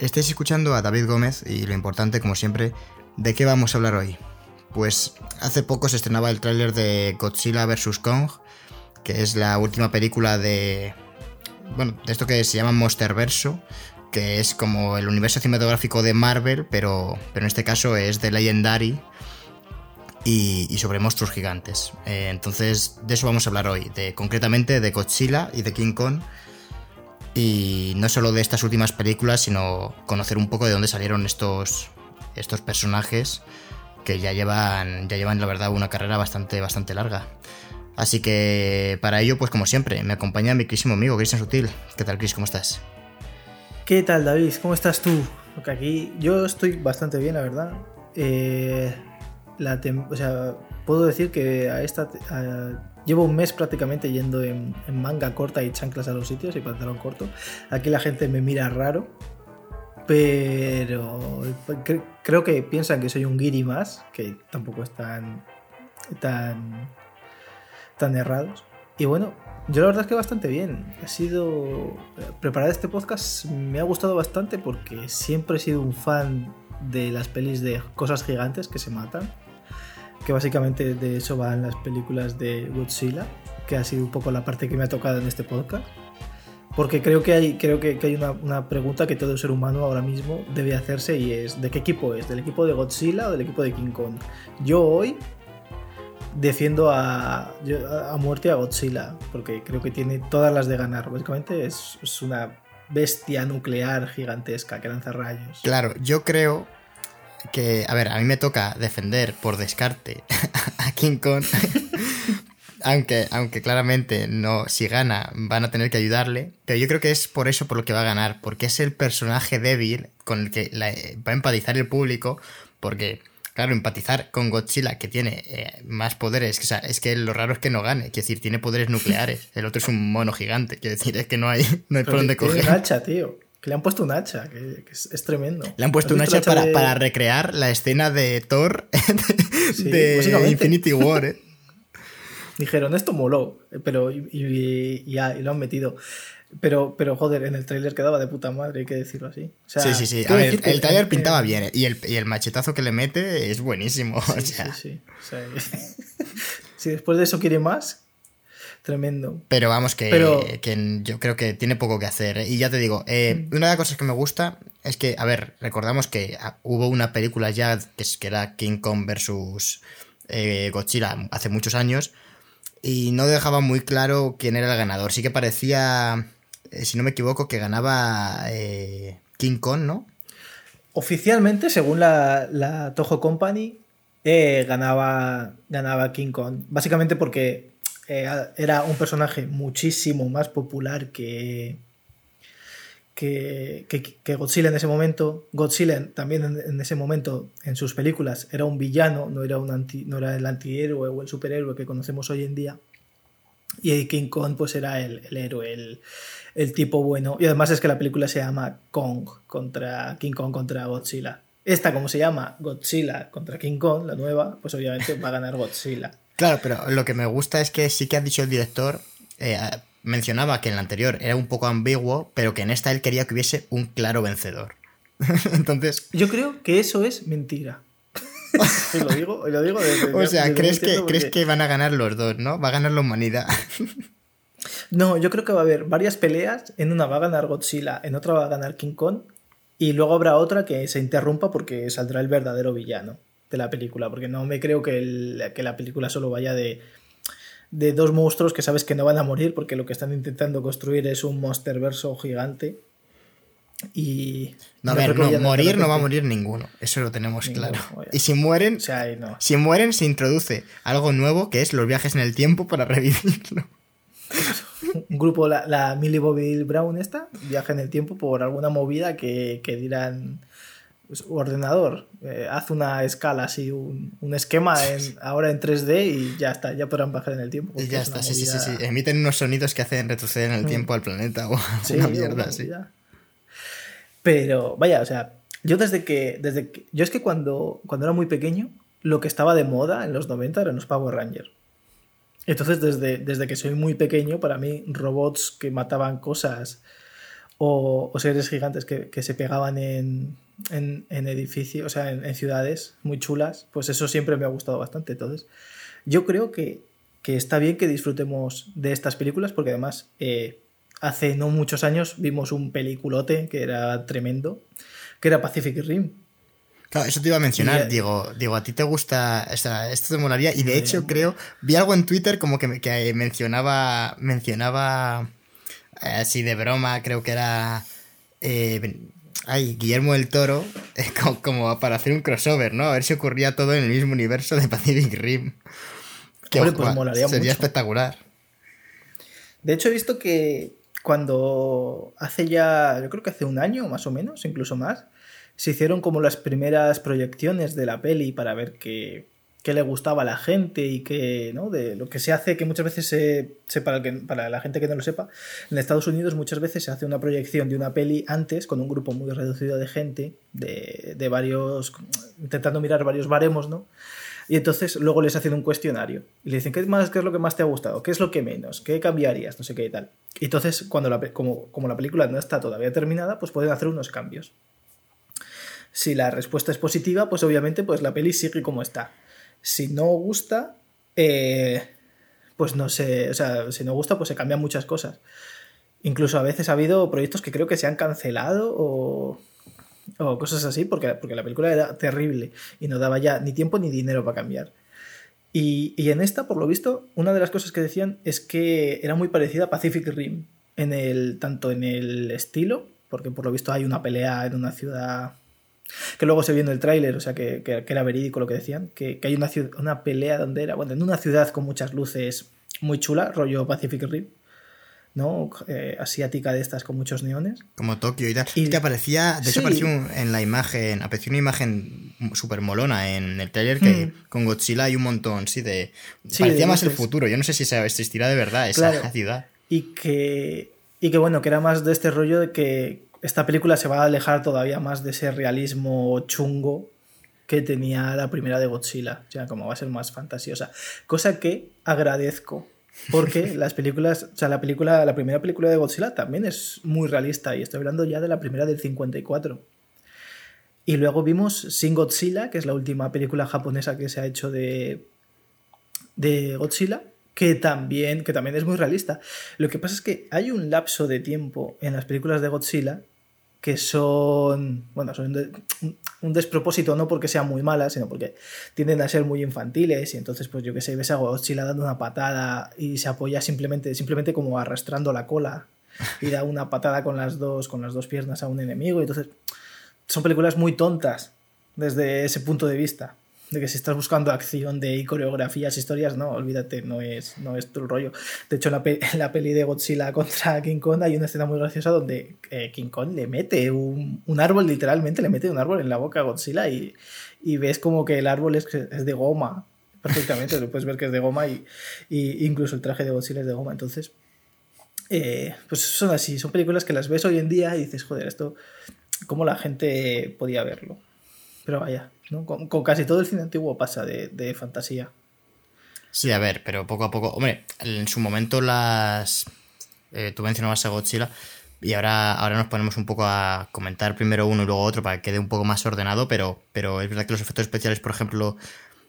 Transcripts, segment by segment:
Estáis escuchando a David Gómez y lo importante, como siempre, ¿de qué vamos a hablar hoy? Pues hace poco se estrenaba el tráiler de Godzilla vs. Kong, que es la última película de... Bueno, de esto que se llama Monsterverso, que es como el universo cinematográfico de Marvel, pero, pero en este caso es de Legendary y, sobre monstruos gigantes. Eh, entonces, de eso vamos a hablar hoy, de, concretamente de Godzilla y de King Kong. Y no solo de estas últimas películas, sino conocer un poco de dónde salieron estos, estos personajes que ya llevan, ya llevan, la verdad, una carrera bastante, bastante larga. Así que para ello, pues como siempre, me acompaña mi querísimo amigo Cristian Sutil. ¿Qué tal, Chris? ¿Cómo estás? ¿Qué tal, David? ¿Cómo estás tú? Porque aquí yo estoy bastante bien, la verdad. Eh, la o sea, puedo decir que a esta llevo un mes prácticamente yendo en, manga corta y chanclas a los sitios y pantalón corto. Aquí la gente me mira raro, pero creo que piensan que soy un guiri más, que tampoco están tan, tan errados. Y bueno, yo la verdad es que bastante bien. Ha sido. Preparar este podcast me ha gustado bastante porque siempre he sido un fan de las pelis de cosas gigantes que se matan que básicamente de eso van las películas de Godzilla, que ha sido un poco la parte que me ha tocado en este podcast. Porque creo que hay, creo que, hay una, pregunta que todo ser humano ahora mismo debe hacerse y es ¿de qué equipo es? ¿Del equipo de Godzilla o del equipo de King Kong? Yo hoy defiendo a, a muerte a Godzilla, porque creo que tiene todas las de ganar. Básicamente es, es una bestia nuclear gigantesca que lanza rayos. Claro, yo creo que, a ver, a mí me toca defender por descarte a King Kong. aunque, aunque claramente no, si gana, van a tener que ayudarle. Pero yo creo que es por eso por lo que va a ganar. Porque es el personaje débil con el que va a empatizar el público. Porque, claro, empatizar con Godzilla, que tiene eh, más poderes. O sea, es que lo raro es que no gane. Quiero decir, tiene poderes nucleares. El otro es un mono gigante. Quiero decir, es que no hay, no hay por dónde coger. hacha, tío. Que le han puesto un hacha, que, es, tremendo. Le han puesto un hacha, para, recrear la escena de Thor de, Infinity War. ¿eh? Dijeron, esto moló, pero y, lo han metido. Pero, pero joder, en el tráiler quedaba de puta madre, hay que decirlo así. sí, sí, sí. el tráiler pintaba bien ¿eh? y el, y el, machetazo que le mete es buenísimo. Sí, sí, sí. si después de eso quiere más, Tremendo. Pero vamos, que, yo creo que tiene poco que hacer. ¿eh? Y ya te digo, eh, mm. una de las cosas que me gusta es que, a ver, recordamos que ah, hubo una película ya que, que era King Kong versus eh, Godzilla hace muchos años y no dejaba muy claro quién era el ganador. Sí que parecía, si no me equivoco, que ganaba King Kong, ¿no? Oficialmente, según la, la Toho Company, ganaba, ganaba King Kong. Básicamente porque eh, era un personaje muchísimo más popular que, que, Godzilla en ese momento. Godzilla también en, ese momento, en sus películas, era un villano, no era, el antihéroe o el superhéroe que conocemos hoy en día. Y King Kong pues era el, el héroe, el, el, tipo bueno. Y además es que la película se llama Kong contra King Kong contra Godzilla. Esta, como se llama Godzilla contra King Kong, la nueva, pues obviamente va a ganar Godzilla. Claro, pero lo que me gusta es que sí que ha dicho el director, eh, mencionaba que en la anterior era un poco ambiguo, pero que en esta él quería que hubiese un claro vencedor. Entonces. Yo creo que eso es mentira. y lo digo, lo digo O sea, ¿crees, que, ¿crees que van a ganar los dos, no? Va a ganar la humanidad. no, yo creo que va a haber varias peleas. En una va a ganar Godzilla, en otra va a ganar King Kong. Y luego habrá otra que se interrumpa porque saldrá el verdadero villano de la película, porque no me creo que, que la película solo vaya de, de dos monstruos que sabes que no van a morir, porque lo que están intentando construir es un monster verso gigante. Y. No, a ver, no, morir no va a morir ninguno. Eso lo tenemos claro. Y si mueren. Si mueren, se introduce algo nuevo que es los viajes en el tiempo para revivirlo. Un grupo, la, la Millie Bobby Brown, esta, viaja en el tiempo por alguna movida que, que dirán ordenador, eh, haz una escala así, un, esquema en, ahora en 3D y ya está, ya podrán bajar en el tiempo. Y ya está, sí, sí, sí, sí, emiten unos sonidos que hacen retroceder en el mm. tiempo al planeta o una mierda así. Pero, vaya, o sea, yo desde que, desde que, yo es que cuando, cuando era muy pequeño, lo que estaba de moda en los 90 eran los Power Rangers. Entonces, desde, desde que soy muy pequeño, para mí, robots que mataban cosas o, seres gigantes que, se pegaban en, edificios, o sea, en, ciudades muy chulas, pues eso siempre me ha gustado bastante. Entonces, yo creo que, está bien que disfrutemos de estas películas porque además eh, hace no muchos años vimos un peliculote que era tremendo, que era Pacific Rim. Claro, eso te iba a mencionar, digo, digo, a ti te gusta, esto te molaría, y de hecho creo, vi algo en Twitter como que, que mencionaba, mencionaba así de broma, creo que era. Eh, ay, Guillermo del Toro, como, para hacer un crossover, ¿no? A ver si ocurría todo en el mismo universo de Pacific Rim. Que pues molaría sería espectacular. De hecho, he visto que cuando hace ya, yo creo que hace un año más o menos, incluso más, se hicieron como las primeras proyecciones de la peli para ver qué, qué le gustaba a la gente y que, ¿no? De lo que se hace, que muchas veces se, para, que, para la gente que no lo sepa, en Estados Unidos muchas veces se hace una proyección de una peli antes con un grupo muy reducido de gente, de, de varios, intentando mirar varios baremos, ¿no? Y entonces luego les hacen un cuestionario y le dicen, ¿qué, más, ¿qué es lo que más te ha gustado? ¿Qué es lo que menos? ¿Qué cambiarías? No sé qué y tal. Y entonces, cuando la, como, como la película no está todavía terminada, pues pueden hacer unos cambios. Si la respuesta es positiva, pues obviamente pues la peli sigue como está. Si no gusta, eh, pues no sé, o sea, si no gusta, pues se cambian muchas cosas. Incluso a veces ha habido proyectos que creo que se han cancelado o, cosas así, porque, porque la película era terrible y no daba ya ni tiempo ni dinero para cambiar. Y, y, en esta, por lo visto, una de las cosas que decían es que era muy parecida a Pacific Rim, en el, tanto en el estilo, porque por lo visto hay una pelea en una ciudad que luego se vio en el tráiler, o sea, que, era verídico lo que decían, que, hay una, una pelea donde era, bueno, en una ciudad con muchas luces muy chula, rollo Pacific Rim, ¿no? Eh, asiática de estas con muchos neones. Como Tokio y tal. Y que aparecía, de hecho apareció en la imagen, apareció una imagen súper molona en el trailer que hmm. con Godzilla hay un montón, sí, de... parecía más el futuro, yo no sé si se existirá de verdad esa ciudad. Y que, y que bueno, que era más de este rollo de que esta película se va a alejar todavía más de ese realismo chungo que tenía la primera de Godzilla, o sea, como va a ser más fantasiosa, cosa que agradezco, porque las películas, o sea, la película, la primera película de Godzilla también es muy realista y estoy hablando ya de la primera del 54. Y luego vimos Sin Godzilla, que es la última película japonesa que se ha hecho de de Godzilla, que también, que también es muy realista. Lo que pasa es que hay un lapso de tiempo en las películas de Godzilla que son, bueno, son un despropósito no porque sean muy malas, sino porque tienden a ser muy infantiles y entonces pues yo que sé, ves a Godzilla dando una patada y se apoya simplemente, simplemente como arrastrando la cola y da una patada con las dos, con las dos piernas a un enemigo y entonces son películas muy tontas desde ese punto de vista que si estás buscando acción de coreografías, historias, no, olvídate, no es, no es tu rollo. De hecho, en la, peli de Godzilla contra King Kong hay una escena muy graciosa donde eh, King Kong le mete un, árbol, literalmente le mete un árbol en la boca a Godzilla y, ves como que el árbol es, es de goma, perfectamente, lo puedes ver que es de goma y, incluso el traje de Godzilla es de goma, entonces... Eh, pues son así, son películas que las ves hoy en día y dices, joder, esto, ¿cómo la gente podía verlo? Pero vaya, con, casi todo el cine antiguo pasa de, fantasía. Sí, a ver, pero poco a poco. Hombre, en su momento las. Eh, tú mencionabas a Godzilla. Y ahora, ahora nos ponemos un poco a comentar primero uno y luego otro para que quede un poco más ordenado. Pero, pero es verdad que los efectos especiales, por ejemplo,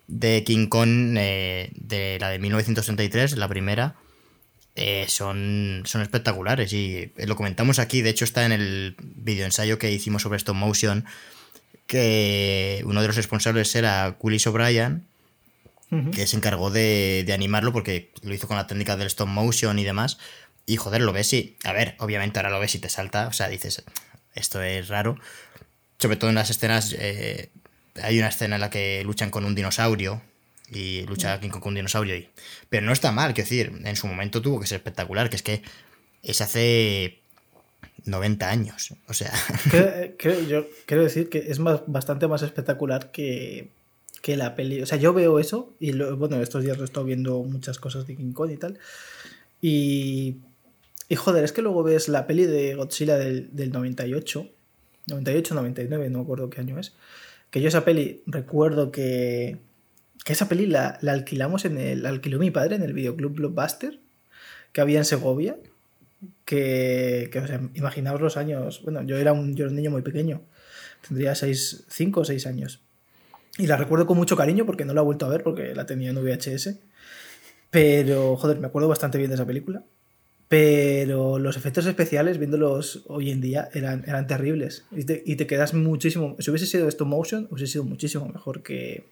de King Kong, eh, de la de 1933, la primera, eh, son, son espectaculares. Y lo comentamos aquí. De hecho, está en el video ensayo que hicimos sobre stop motion que uno de los responsables era Willis O'Brien, que se encargó de, animarlo porque lo hizo con la técnica del stop motion y demás. Y joder, lo ves y. A ver, obviamente ahora lo ves y te salta. O sea, dices, esto es raro. Sobre todo en las escenas. Eh, hay una escena en la que luchan con un dinosaurio. Y lucha King con un dinosaurio. Y, pero no está mal, quiero decir, en su momento tuvo que ser espectacular. Que es que se hace 90 años. O sea. yo quiero decir que es más, bastante más espectacular que, que la peli. O sea, yo veo eso y bueno, estos días lo he estado viendo muchas cosas de King Kong y tal. Y, y joder, es que luego ves la peli de Godzilla del, del 98, 98, 99, no me acuerdo qué año es. Que yo esa peli recuerdo que, que esa peli la, la alquilamos en el. alquiló mi padre en el videoclub Blockbuster que había en Segovia que, que o sea, imaginaos los años, bueno, yo era un, yo era un niño muy pequeño, tendría 5 o 6 años. Y la recuerdo con mucho cariño porque no la he vuelto a ver porque la tenía en VHS. Pero, joder, me acuerdo bastante bien de esa película. Pero los efectos especiales, viéndolos hoy en día, eran, eran terribles. Y te, y te quedas muchísimo. Si hubiese sido stop motion, hubiese sido muchísimo mejor que,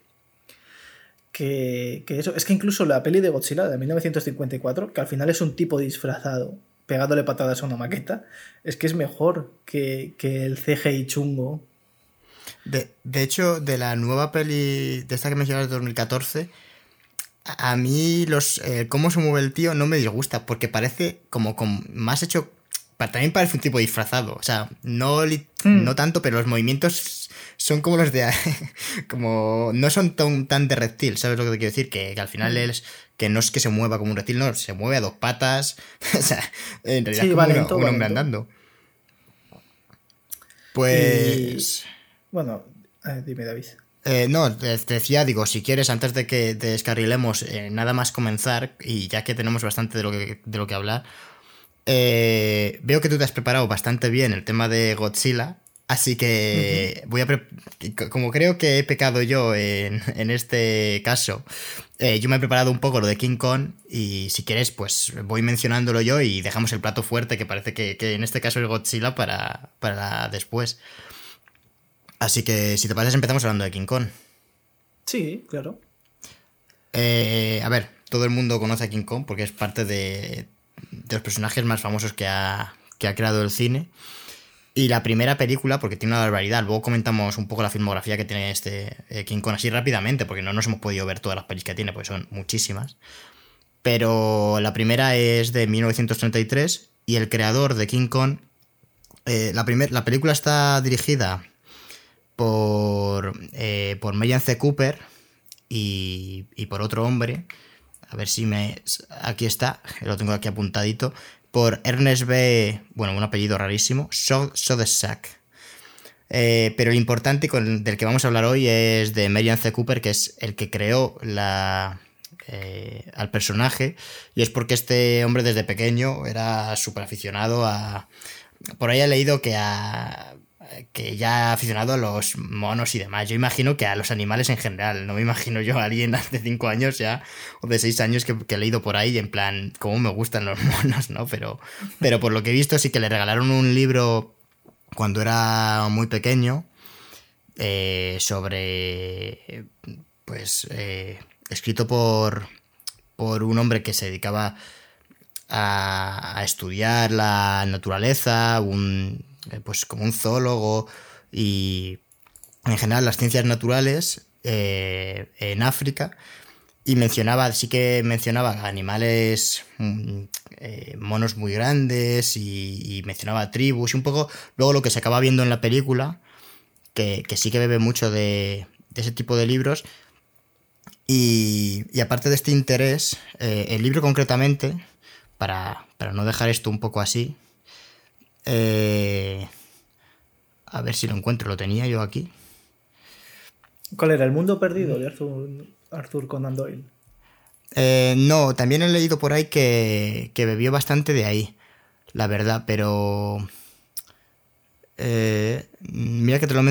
que, que, eso. Es que incluso la peli de Godzilla de 1954, que al final es un tipo disfrazado pegándole patadas a una maqueta, es que es mejor que, el CGI chungo. De, hecho, de la nueva peli, de esta que mencionas de 2014, a mí los eh, cómo se mueve el tío no me disgusta, porque parece como, como más hecho también parece un tipo disfrazado. O sea, no, hmm. no tanto, pero los movimientos son como los de. como. No son tan, tan de reptil, ¿sabes lo que te quiero decir? Que, al final hmm. es. Que no es que se mueva como un reptil, no, se mueve a dos patas. o sea, en realidad es como un, hombre andando. Pues. Bueno, dime, David. Eh, no, te, decía, digo, si quieres, antes de que descarrilemos, eh, nada más comenzar, y ya que tenemos bastante de lo que, de lo que hablar, eh, veo que tú te has preparado bastante bien el tema de Godzilla, así que voy a... Como creo que he pecado yo en, este caso, eh, yo me he preparado un poco lo de King Kong y si quieres, pues voy mencionándolo yo y dejamos el plato fuerte, que parece que, en este caso es Godzilla, para, para después. Así que si te parece empezamos hablando de King Kong. Sí, claro. Eh, a ver, todo el mundo conoce a King Kong porque es parte de, de los personajes más famosos que ha, que ha creado el cine. Y la primera película, porque tiene una barbaridad, luego comentamos un poco la filmografía que tiene este eh, King Kong así rápidamente, porque no nos hemos podido ver todas las películas que tiene, porque son muchísimas. Pero la primera es de 1933 y el creador de King Kong, eh, la, la película está dirigida por, eh, por C. Cooper y, y por otro hombre a ver si me... Aquí está, lo tengo aquí apuntadito. Por Ernest B. Bueno, un apellido rarísimo. Sodesack. Eh, pero lo importante con, del que vamos a hablar hoy es de Marian C. Cooper, que es el que creó la, eh, al personaje. Y es porque este hombre desde pequeño era súper aficionado a... Por ahí he leído que a que ya ha aficionado a los monos y demás. Yo imagino que a los animales en general. No me imagino yo a alguien de 5 años ya, o de 6 años que, he leído por ahí, en plan, cómo me gustan los monos, ¿no? Pero, pero por lo que he visto, sí que le regalaron un libro cuando era muy pequeño eh, sobre. Pues. Eh, escrito por. por un hombre que se dedicaba a, a estudiar la naturaleza, un pues como un zoólogo y en general las ciencias naturales eh, en África y mencionaba, sí que mencionaba animales, mm, eh, monos muy grandes y, mencionaba tribus y un poco luego lo que se acaba viendo en la película, que, sí que bebe mucho de, ese tipo de libros. Y, y aparte de este interés, el libro concretamente, para, para no dejar esto un poco así, eh, a ver si lo encuentro, lo tenía yo aquí. ¿Cuál era? ¿El mundo perdido de Arthur, Conan Doyle? Eh, no, también he leído por ahí que, bebió bastante de ahí, la verdad, pero... Eh, mira que te lo,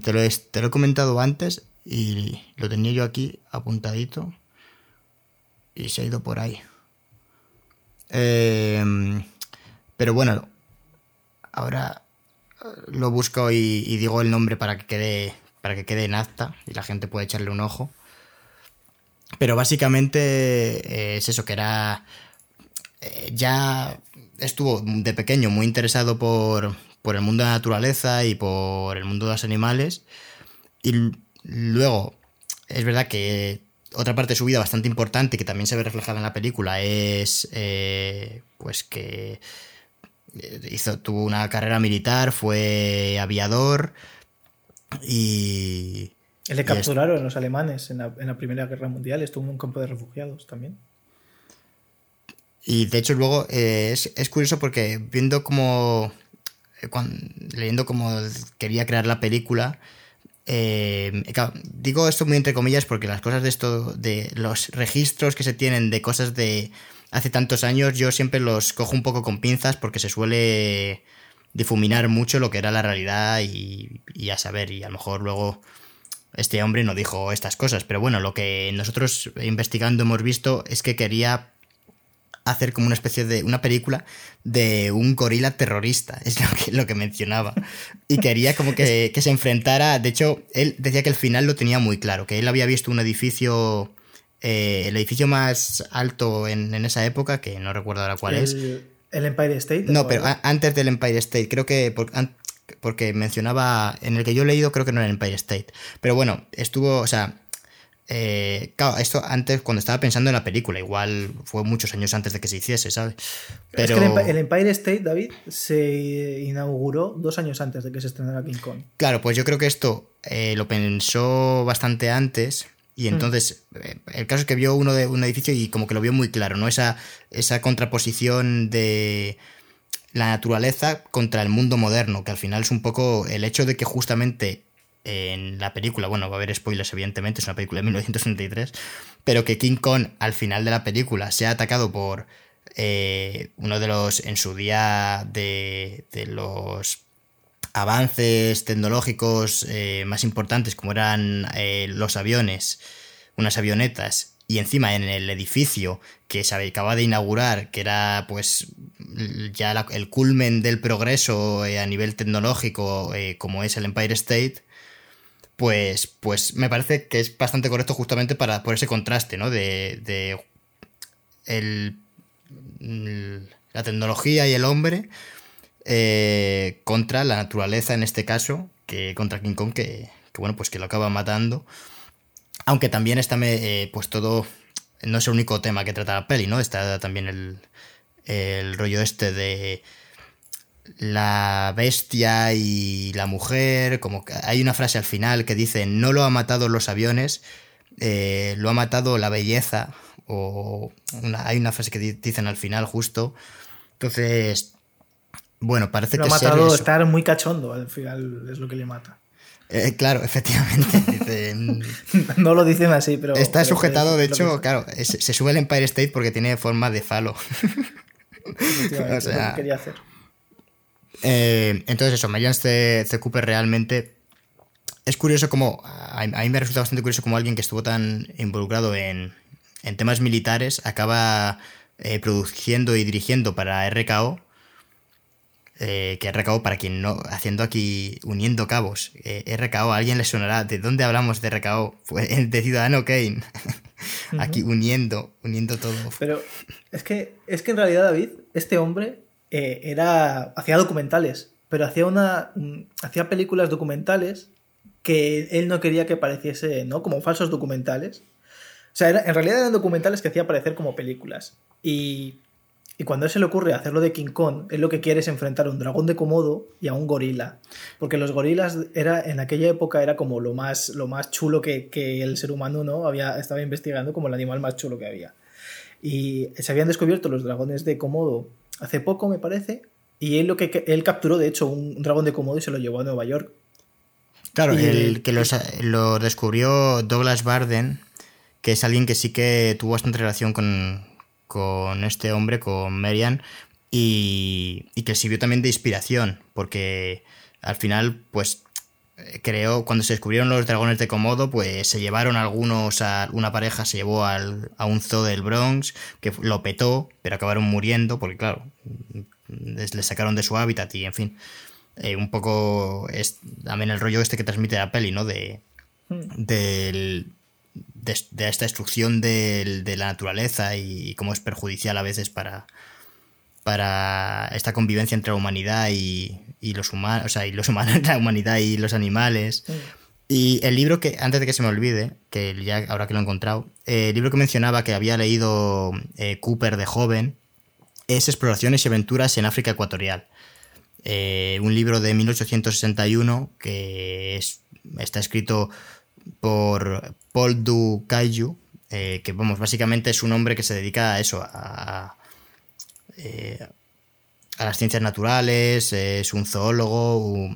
te, lo he, te lo he comentado antes y lo tenía yo aquí apuntadito y se ha ido por ahí. pero bueno, Ahora eh, lo busco y, digo el nombre para que quede para que quede en acta y la gente pueda echarle un ojo. Pero básicamente eh, es eso, que era. Eh, ya estuvo de pequeño muy interesado por, por, el mundo de la naturaleza y por el mundo de los animales. Y luego, es verdad que otra parte de su vida bastante importante, que también se ve reflejada en la película, es pues que hizo, tuvo una carrera militar, fue aviador y... Le capturaron los alemanes en la, en la, Primera Guerra Mundial, estuvo en un campo de refugiados también. Y de hecho luego eh, es, es, curioso porque viendo como... Eh, leyendo cómo quería crear la película, eh, digo esto muy entre comillas porque las cosas de esto, de los registros que se tienen de cosas de hace tantos años, yo siempre los cojo un poco con pinzas porque se suele difuminar mucho lo que era la realidad y, y a saber, y a lo mejor luego este hombre no dijo estas cosas, pero bueno, lo que nosotros investigando hemos visto es que quería hacer como una especie de una película de un gorila terrorista, es lo que, lo que mencionaba. Y quería como que, se enfrentara, de hecho, él decía que el final lo tenía muy claro, que él había visto un edificio, eh, el edificio más alto en, esa época, que no recuerdo ahora cuál es. ¿El Empire State? No, pero antes del Empire State, creo que... porque mencionaba, en el que yo he leído creo que no era el Empire State, pero bueno, estuvo, o sea, eh, claro, esto antes, cuando estaba pensando en la película, igual fue muchos años antes de que se hiciese, ¿sabes? Pero... Es que el Empire State, David, se inauguró dos años antes de que se estrenara King Kong. Claro, pues yo creo que esto eh, lo pensó bastante antes. Y hmm. entonces, eh, el caso es que vio uno de un edificio y como que lo vio muy claro, ¿no? Esa, esa contraposición de la naturaleza contra el mundo moderno, que al final es un poco el hecho de que justamente en la película, bueno, va a haber spoilers evidentemente, es una película de 1933, pero que King Kong al final de la película sea atacado por eh, uno de los, en su día, de, de los avances tecnológicos eh, más importantes, como eran eh, los aviones, unas avionetas, y encima en el edificio que se acaba de inaugurar, que era pues ya el culmen del progreso a nivel tecnológico, como es el Empire State, pues, pues me parece que es bastante correcto justamente para, por ese contraste, ¿no? De, de el, la tecnología y el hombre eh, contra la naturaleza en este caso, que contra King Kong, que, bueno, pues que lo acaba matando. Aunque también está eh, pues todo, no es el único tema que trata la peli, ¿no? Está también el, el rollo este de la bestia y la mujer, como hay una frase al final que dice, no lo ha matado los aviones, eh, lo ha matado la belleza, o hay una frase que dicen al final justo. Entonces, bueno, parece lo que... Ha matado estar muy cachondo, al final es lo que le mata. Eh, claro, efectivamente. no lo dicen así, pero... Está sujetado, de hecho, claro, se, sube el Empire State porque tiene forma de falo. o sea, quería hacer. Eh, entonces eso, Marian C. Cooper realmente... Es curioso como... A, mí me resulta bastante curioso como alguien que estuvo tan involucrado en, temas militares acaba eh, produciendo y dirigiendo para RKO. Eh, que RKO, para quien no, haciendo aquí, uniendo cabos, RKO, a alguien le sonará, ¿de dónde hablamos de RKO? Pues de Ciudadano Kane. aquí uniendo, uniendo todo. Pero es que, es que en realidad, David, este hombre eh, era hacía documentales, pero hacía una mm, hacía películas documentales que él no quería que pareciese, ¿no? Como falsos documentales. O sea, en realidad eran documentales que hacía parecer como películas. Y, y cuando a él se le ocurre hacerlo de King Kong, él lo que quiere es enfrentar a un dragón de Komodo y a un gorila. Porque los gorilas era, en aquella época era como lo más, lo más chulo que, que el ser humano ¿no? había, estaba investigando como el animal más chulo que había. Y se habían descubierto los dragones de Komodo hace poco, me parece, y él, lo que, él capturó, de hecho, un dragón de Komodo y se lo llevó a Nueva York. Claro, el que lo descubrió Douglas Barden, que es alguien que sí que tuvo bastante relación con, con este hombre, con Marian, y, y que sirvió también de inspiración, porque al final, pues creo, cuando se descubrieron los dragones de Komodo, pues se llevaron algunos a una pareja, se llevó al, a un zoo del Bronx, que lo petó, pero acabaron muriendo, porque claro, le sacaron de su hábitat y en fin. Eh, un poco es también el rollo este que transmite la peli, ¿no? De, hmm. De, esta destrucción de, la naturaleza y cómo es perjudicial a veces para, para esta convivencia entre la humanidad y, los humanos, o sea, y los humanos, la humanidad y los animales. Y el libro que, antes de que se me olvide, que ya ahora que lo he encontrado, eh, el libro que mencionaba que había leído eh, Cooper de joven, es Exploraciones y Aventuras en África Ecuatorial. Eh, un libro de 1861 que está escrito por Paul Du Kaiju, eh, que vamos, básicamente es un hombre que se dedica a eso, a, eh, las ciencias naturales, es un zoólogo,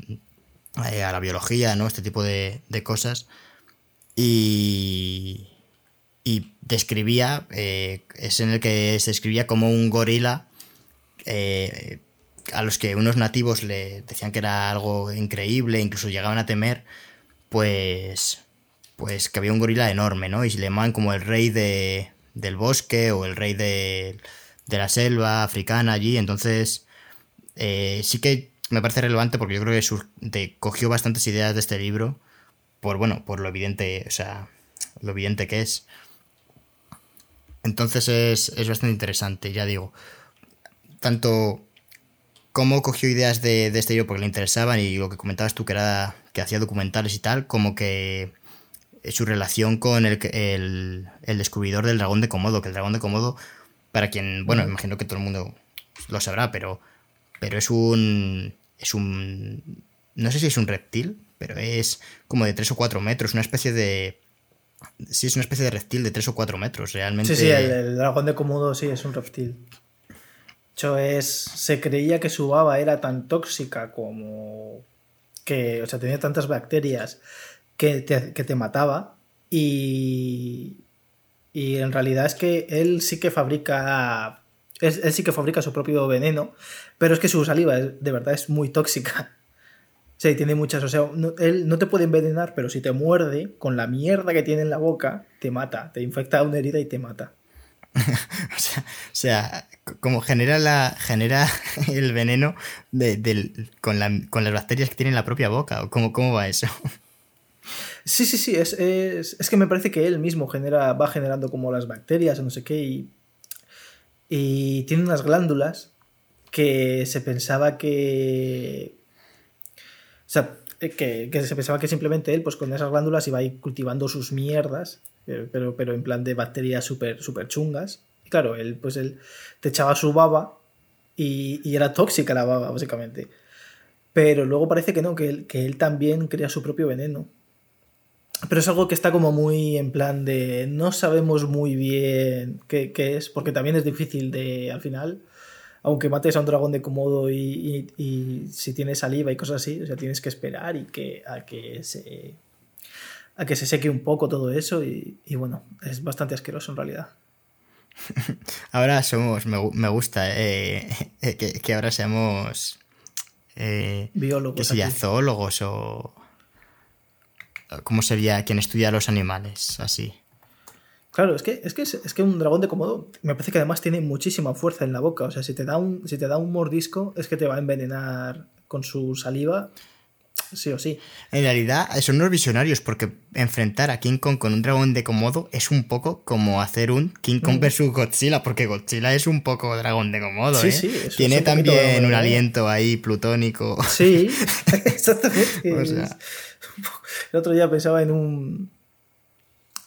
a la biología, ¿no? Este tipo de, cosas. Y, y describía, es en el que se describía como un gorila a los que unos nativos le decían que era algo increíble, incluso llegaban a temer, pues, pues que había un gorila enorme, ¿no? Y le llamaban como el rey de, del bosque o el rey de, de la selva africana allí. Entonces, eh, sí que me parece relevante porque yo creo que cogió bastantes ideas de este libro por, bueno, por lo evidente, o sea, lo evidente que es. Entonces es, es bastante interesante, ya digo. Tanto cómo cogió ideas de, este libro porque le interesaban y lo que comentabas tú que era que hacía documentales y tal, como que su relación con el, el, descubridor del dragón de Komodo, que el dragón de Komodo, para quien, bueno, imagino que todo el mundo lo sabrá, pero, pero es un, es un, no sé si es un reptil, pero es como de 3 o 4 metros, una especie de... Sí, es una especie de reptil de 3 o 4 metros, realmente. Sí, sí, el dragón de Komodo sí es un reptil hecho, es, se creía que su baba era tan tóxica como que, o sea, tenía tantas bacterias que te, que te mataba y, y en realidad es que él sí que fabrica, él, sí que fabrica su propio veneno, pero es que su saliva de verdad es muy tóxica. O sea, tiene muchas, o sea, él no te puede envenenar, pero si te muerde, con la mierda que tiene en la boca, te mata, te infecta una herida y te mata. o, sea, como genera la genera el veneno con, las bacterias que tiene en la propia boca, o cómo, cómo va eso. Sí, sí, sí, es, que me parece que él mismo genera, va generando como las bacterias o no sé qué, y, y tiene unas glándulas que se pensaba que... O sea, que, que, se pensaba que simplemente él, pues con esas glándulas iba a ir cultivando sus mierdas eh, pero, pero en plan de bacterias súper super chungas. Claro, él, pues él te echaba su baba y, y, era tóxica la baba, básicamente. Pero luego parece que no, que él, que él también crea su propio veneno. Pero es algo que está como muy en plan de no sabemos muy bien qué, qué es, porque también es difícil de, al final, aunque mates a un dragón de Komodo y, y, y, si tienes saliva y cosas así, o sea, tienes que esperar y que, a que se a que se seque un poco todo eso y, bueno, es bastante asqueroso en realidad. Ahora somos, me, gusta eh, eh, que, ahora seamos eh, biólogos. Que zoólogos o... ¿Cómo sería quien estudia los animales? Así. Claro, es que, es que, es que un dragón de Komodo me parece que además tiene muchísima fuerza en la boca. O sea, si te da un, si te da un mordisco, es que te va a envenenar con su saliva sí o sí. En realidad son unos visionarios porque enfrentar a King Kong con un dragón de Komodo es un poco como hacer un King Kong mm. versus Godzilla, porque Godzilla es un poco dragón de Komodo. Sí, ¿eh? sí, Tiene también un aliento ahí plutónico. Sí, exactamente. El otro día pensaba en un...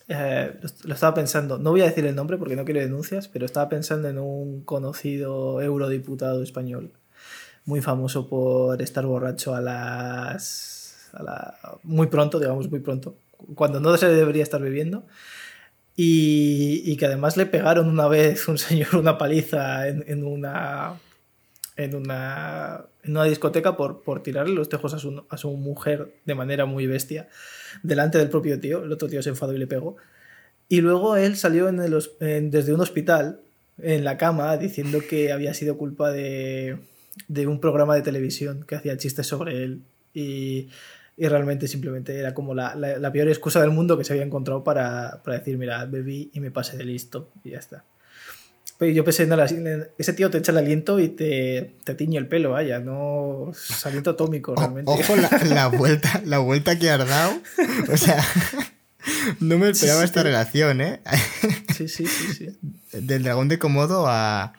Eh, lo estaba pensando, no voy a decir el nombre porque no quiero denuncias, pero estaba pensando en un conocido eurodiputado español muy famoso por estar borracho a las... muy pronto, digamos, muy pronto, cuando no se debería estar bebiendo. Y, que además le pegaron una vez un señor una paliza en, una en una, en una discoteca por, por tirarle los tejos a su, a su mujer de manera muy bestia delante del propio tío. El otro tío se enfadó y le pegó. Y luego él salió en el, desde un hospital en la cama diciendo que había sido culpa de, de un programa de televisión que hacía chistes sobre él y, y realmente simplemente era como la, la, peor excusa del mundo que se había encontrado para, para, decir, mira, bebí y me pasé de listo y ya está. Pero yo pensé, no, ese tío te echa el aliento y te, te tiñe el pelo, vaya, no es aliento atómico realmente. ojo la, la, vuelta, la vuelta que has dado. O sea, no me esperaba esta relación, ¿eh? Sí, sí, sí, sí. Del dragón de Komodo a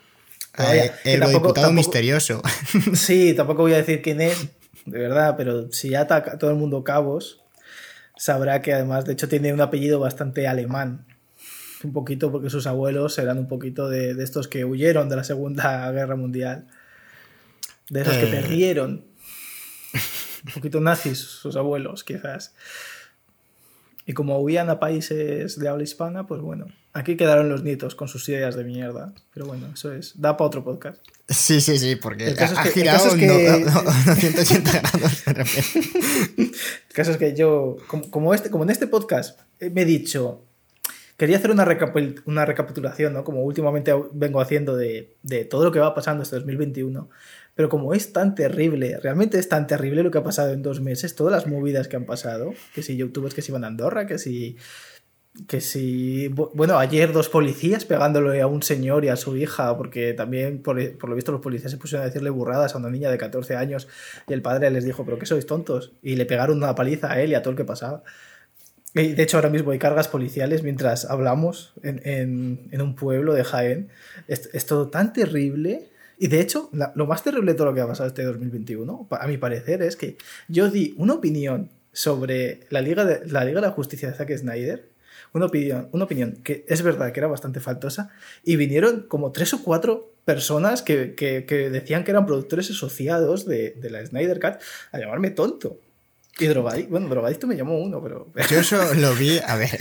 el diputado misterioso. Sí, tampoco voy a decir quién es, de verdad, pero si ata todo el mundo cabos, sabrá que además, de hecho, tiene un apellido bastante alemán. un poquito porque sus abuelos eran un poquito de, de estos que huyeron de la Segunda Guerra Mundial. De esos que Eh. perdieron. Un poquito nazis sus abuelos, quizás. Y como huían a países de habla hispana, pues bueno, aquí quedaron los nietos con sus ideas de mierda. Pero bueno, eso es. Da para otro podcast. Sí, sí, sí, porque El caso es ha que- el caso es que- no- no- no 180 grados de repente. El caso es que yo, como, como este, como en este podcast eh, me he dicho, quería hacer una, una recapitulación, ¿no? Como últimamente vengo haciendo de, de todo lo que va pasando este 2021. Pero como es tan terrible, realmente es tan terrible lo que ha pasado en dos meses, todas las movidas que han pasado, que si youtubers que se iban a Andorra, que si... Que si, bu- bueno, ayer dos policías pegándole a un señor y a su hija, porque también, por, por lo visto, los policías se pusieron a decirle burradas a una niña de 14 años y el padre les dijo, pero que sois tontos. Y le pegaron una paliza a él y a todo el que pasaba. Y de hecho, ahora mismo hay cargas policiales mientras hablamos en, en- en un pueblo de Jaén. Es, es todo tan terrible. Y de hecho, la- lo más terrible de todo lo que ha pasado este 2021, pa- a mi parecer, es que yo di una opinión sobre la Liga de la, Liga de la Justicia de Zack Snyder. Una opinión, una opinión que es verdad que era bastante faltosa. Y vinieron como tres o cuatro personas que, que- que decían que eran productores asociados de, de la Snyder Cut a llamarme tonto. Y drogadicto, bueno, drogadicto me llamó uno, pero... Yo eso lo vi, a ver,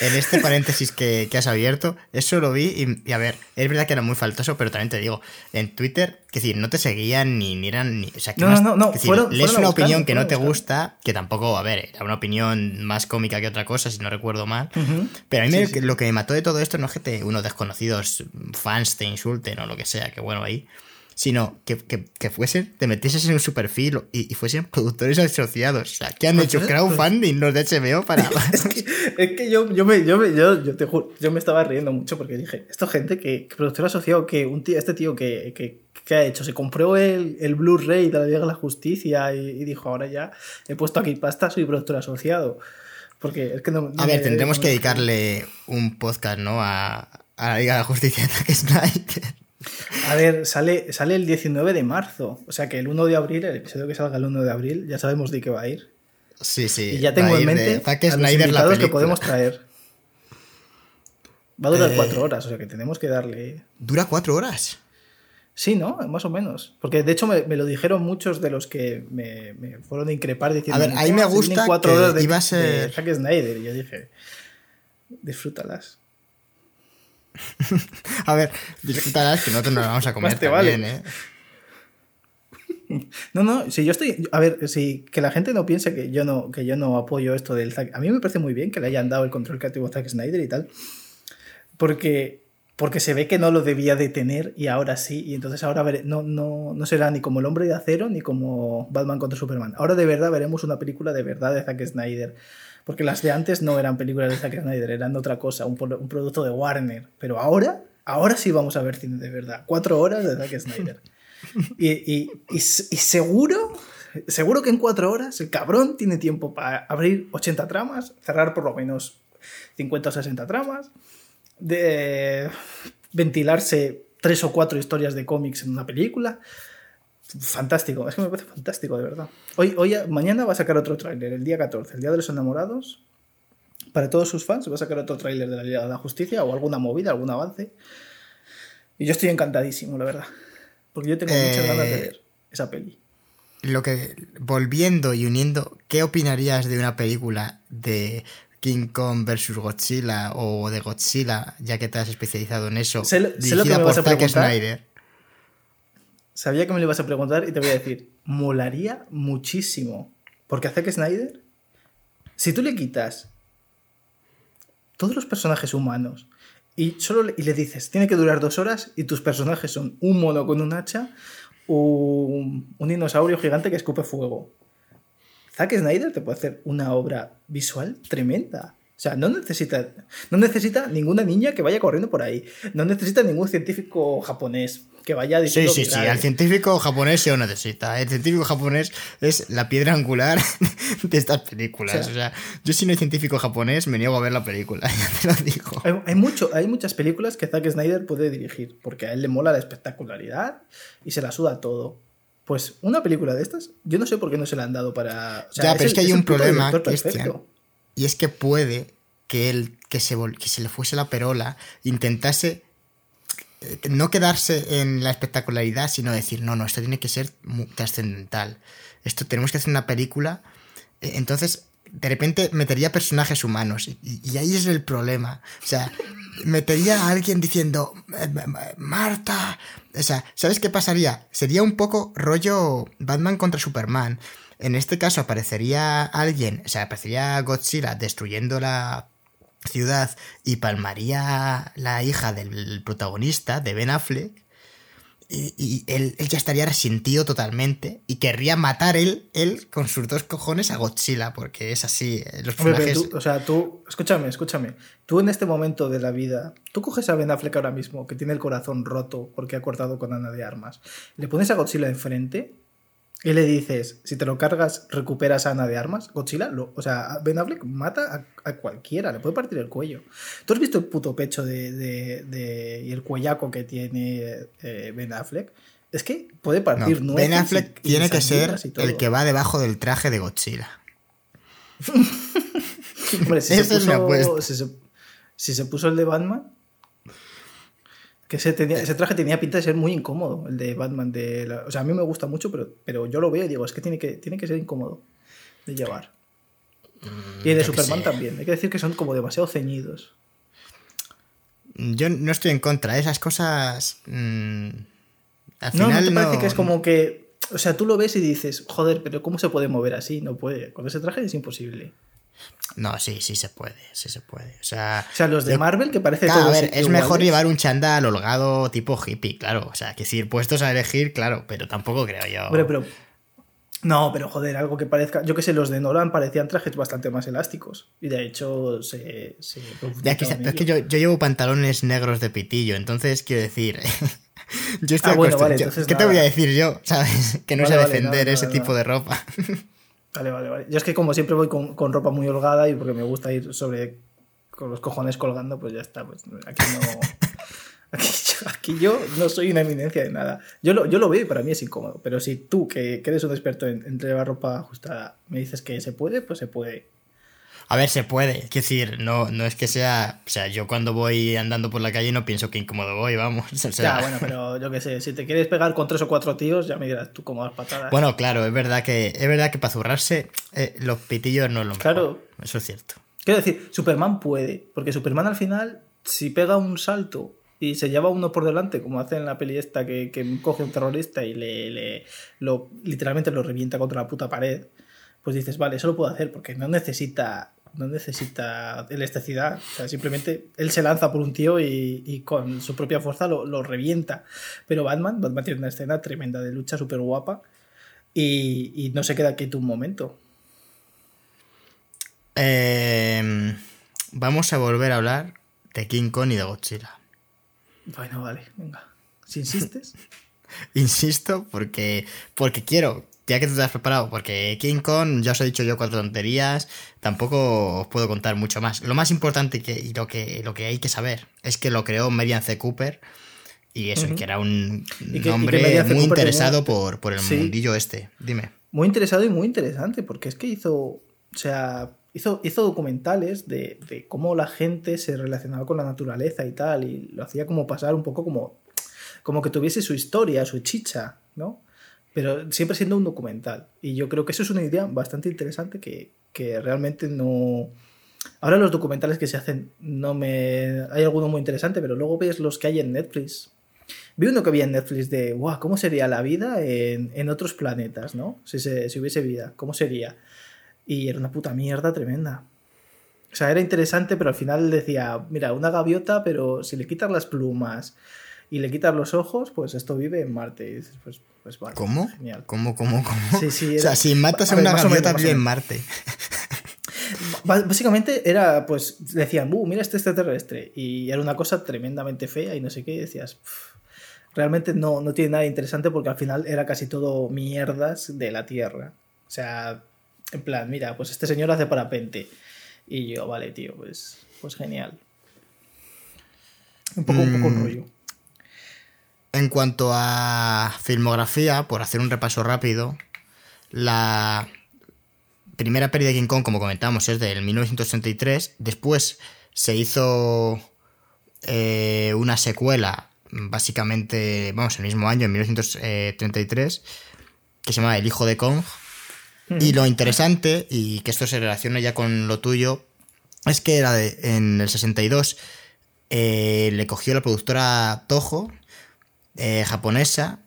en este paréntesis que, que has abierto, eso lo vi y, y, a ver, es verdad que era muy faltoso, pero también te digo, en Twitter, que decir, no te seguían ni, ni eran ni... O sea, que No, más- no, no, que decir, fueron- lees fueron una opinión que no te gusta, que tampoco, a ver, era una opinión más cómica que otra cosa, si no recuerdo mal, Ujú. pero a mí Sí, me- sí. lo que me mató de todo esto no es que te, unos desconocidos fans te insulten o lo que sea, que bueno, ahí, sino que, que, que fuesen, te metieses en su perfil y, y fuesen productores asociados. O sea, que han hecho Productores- crowdfunding los de HBO para... Es que, es que yo, yo, me, yo, me, yo, yo te juro, yo me estaba riendo mucho porque dije, esto gente que, que productor asociado, que un tío, este tío que, que, que ha hecho, se compró el, el Blu-ray de la Liga de la Justicia y, y dijo, ahora ya he puesto aquí pasta, soy productor asociado. Porque es que no... no A ver, me- tendremos no que dedicarle un podcast, ¿no? A, a la Liga de la Justicia de Zack Snyder. A ver, sale, sale el 19 de marzo, o sea que el 1 de abril, el episodio que salga el 1 de abril, ya sabemos de qué va a ir. Sí, sí. Y ya tengo en de mente a los invitados que podemos traer. Va a durar Eh. cuatro horas, o sea que tenemos que darle... Dura cuatro horas. Sí, ¿no? Más o menos. Porque de hecho me, me lo dijeron muchos de los que me, me fueron a increpar diciendo... A ver, ahí me gusta que iba a ser- de Zack Snyder. Y yo dije, disfrútalas. A ver, disfrutarás que nosotros nos la vamos a comer Más te vale. también, ¿eh? No, no, si yo estoy... A ver, si que la gente no piense que yo no, que yo no apoyo esto del Zack... A mí me parece muy bien que le hayan dado el control creativo a Zack Snyder y tal. Porque, porque se ve que no lo debía de tener y ahora sí. Y entonces ahora vere- no, no, no será ni como el hombre de acero ni como Batman contra Superman. Ahora de verdad veremos una película de verdad de Zack Snyder. Porque las de antes no eran películas de Zack Snyder, eran otra cosa, un, pro- un producto de Warner. Pero ahora, ahora sí vamos a ver cine de verdad. Cuatro horas de Zack Snyder. Y, y- y y seguro, seguro que en cuatro horas el cabrón tiene tiempo para abrir 80 tramas, cerrar por lo menos 50 o 60 tramas, de ventilarse tres o cuatro historias de cómics en una película. Fantástico, es que me parece fantástico, de verdad. Hoy, hoy, mañana va a sacar otro tráiler, el día 14, el día de los enamorados. Para todos sus fans va a sacar otro tráiler de la Liga de la Justicia o alguna movida, algún avance. Y yo estoy encantadísimo, la verdad. Porque yo tengo muchas Eh, ganas de ver esa peli. Lo que, volviendo y uniendo, ¿qué opinarías de una película de King Kong versus Godzilla o de Godzilla, ya que te has especializado en eso, Sé lo- sé lo que dirigida me por vas a Zack. Snyder? Sabía que me lo ibas a preguntar y te voy a decir, molaría muchísimo. Porque a Zack Snyder, si tú le quitas todos los personajes humanos y solo le, y le dices, tiene que durar dos horas y tus personajes son un mono con un hacha, un, un dinosaurio gigante que escupe fuego. Zack Snyder te puede hacer una obra visual tremenda. O sea, no necesita, no necesita ninguna niña que vaya corriendo por ahí. No necesita ningún científico japonés que vaya Sí, diciendo sí, sí, virales. al científico japonés se lo necesita. El científico japonés es la piedra angular de estas películas. O O sea- sea, yo si no hay científico japonés me niego a ver la película, ya te lo digo. Hay, hay mucho, hay muchas películas que Zack Snyder puede dirigir, porque a él le mola la espectacularidad y se la suda todo. Pues una película de estas, yo no sé por qué no se la han dado para. o sea, Ya, pero es el- que hay el un problema, Cristian. Y es que puede que él, que se, que se le fuese la perola, intentase no quedarse en la espectacularidad, sino decir, no, no, esto tiene que ser trascendental. Esto tenemos que hacer una película. Eh, entonces, de repente metería personajes humanos. Y, ahí es el problema. O sea, metería a alguien diciendo, eh, Marta. O sea, ¿sabes qué pasaría? Sería un poco rollo Batman contra Superman. En este caso aparecería alguien, o sea, aparecería Godzilla destruyendo la ciudad y palmaría la hija del protagonista, de Ben Affleck, y, él, ya estaría resentido totalmente y querría matar él, él con sus dos cojones a Godzilla, porque es así. Eh, los personajes... o sea, tú, escúchame, escúchame. Tú en este momento de la vida, tú coges a Ben Affleck ahora mismo, que tiene el corazón roto porque ha cortado con Ana de Armas, le pones a Godzilla enfrente y le dices, si te lo cargas, recuperas a Ana de armas. Godzilla, o sea, Ben Affleck mata a, cualquiera, le puede partir el cuello. ¿Tú has visto el puto pecho de, y el cuellaco que tiene eh, Ben Affleck? Es que puede partir no, Ben Affleck tiene que ser el que va debajo del traje de Godzilla. Hombre, si, se puso, si se puso el de Batman, que ese, traje tenía pinta de ser muy incómodo, el de Batman. De o sea, a mí me gusta mucho, pero, pero yo lo veo y digo, es que tiene que, tiene que ser incómodo de llevar. Mm, y el de Superman también. Hay que decir que son como demasiado ceñidos. Yo no estoy en contra. Esas cosas. Mm, al no, final no te parece que es como que. O sea, tú lo ves y dices, joder, pero ¿cómo se puede mover así? No puede. Con ese traje es imposible. No, sí, sí se puede, sí se puede. O sea, o sea los de Marvel que parece todo. A ver, es mejor llevar un chándal holgado tipo hippie, claro. O sea, que si puestos a elegir, claro, pero tampoco creo yo. pero. No, pero joder, algo que parezca. Yo que sé, los de Nolan parecían trajes bastante más elásticos. Y de hecho se. ya que, es que yo, llevo pantalones negros de pitillo, entonces quiero decir. yo estoy ah, bueno, ¿Qué te voy a decir yo? ¿Sabes? Que no sé defender ese tipo de ropa. Vale, vale, vale. Yo es que como siempre voy con, ropa muy holgada y porque me gusta ir sobre con los cojones colgando, pues ya está. Pues aquí no. Aquí yo, no soy una eminencia de nada. Yo lo, yo lo veo y para mí es incómodo. Pero si tú, que, eres un experto en, en, llevar ropa ajustada, me dices que se puede, pues se puede. A ver, se puede. Es decir, no, no es que sea. O sea, yo cuando voy andando por la calle no pienso que incómodo voy, vamos. Ya, bueno, pero yo qué sé, si te quieres pegar con tres o cuatro tíos, ya me dirás tú cómo vas patadas. Bueno, claro, es verdad que, es verdad que para zurrarse eh, los pitillos no es lo mejor. Claro. Eso es cierto. Quiero decir, Superman puede, porque Superman al final, si pega un salto y se lleva uno por delante, como hace en la peli esta que, que coge un terrorista y le, le lo, literalmente lo revienta contra la puta pared, pues dices, vale, eso lo puedo hacer porque no necesita no necesita elasticidad. O sea, simplemente él se lanza por un tío y, con su propia fuerza lo, revienta. Pero Batman, Batman tiene una escena tremenda de lucha súper guapa y, no se queda quieto un momento. Em, vamos a volver a hablar de King Kong y de Godzilla. Bueno, vale, venga. Si insistes. Insisto porque, porque quiero ya que tú te has preparado, porque King Kong, ya os he dicho yo cuatro tonterías, tampoco os puedo contar mucho más. Lo más importante que, y lo que, lo que hay que saber es que lo creó Marian C. Cooper y eso, que era un hombre muy interesado por, por, el mundillo este. Dime. Muy interesado y muy interesante, porque es que hizo, o sea, hizo, hizo documentales de, de cómo la gente se relacionaba con la naturaleza y tal, y lo hacía como pasar un poco como, como que tuviese su historia, su chicha, ¿no? Pero siempre siendo un documental. Y yo creo que eso es una idea bastante interesante que, que realmente no... Ahora los documentales que se hacen no me... Hay alguno muy interesante, pero luego ves los que hay en Netflix. Vi uno que había en Netflix de, wow, ¿cómo sería la vida en, en otros planetas, no? Si, se, si hubiese vida, ¿cómo sería? Y era una puta mierda tremenda. O sea, era interesante, pero al final decía, mira, una gaviota, pero si le quitas las plumas y le quitas los ojos, pues esto vive en Marte. Y dices, pues pues ¿Cómo? ¿Cómo, cómo, cómo? Sí, sí, o sea, si matas a, una gaviota vive en Marte. Básicamente era, pues, decían, uh, mira este extraterrestre. Y era una cosa tremendamente fea y no sé qué. Y decías, realmente no, no tiene nada interesante porque al final era casi todo mierdas de la Tierra. O sea, en plan, mira, pues este señor hace parapente. Y yo, vale, tío, pues, pues genial. Un poco, un poco mm, rollo. En cuanto a filmografía, por hacer un repaso rápido, la primera peli de King Kong, como comentamos, es del 1963. Después se hizo eh, una secuela, básicamente, vamos, el mismo año, en 1933, que se llama El Hijo de Kong. Y lo interesante, y que esto se relaciona ya con lo tuyo, es que era de, en el 62 eh, le cogió la productora Toho, eh, japonesa,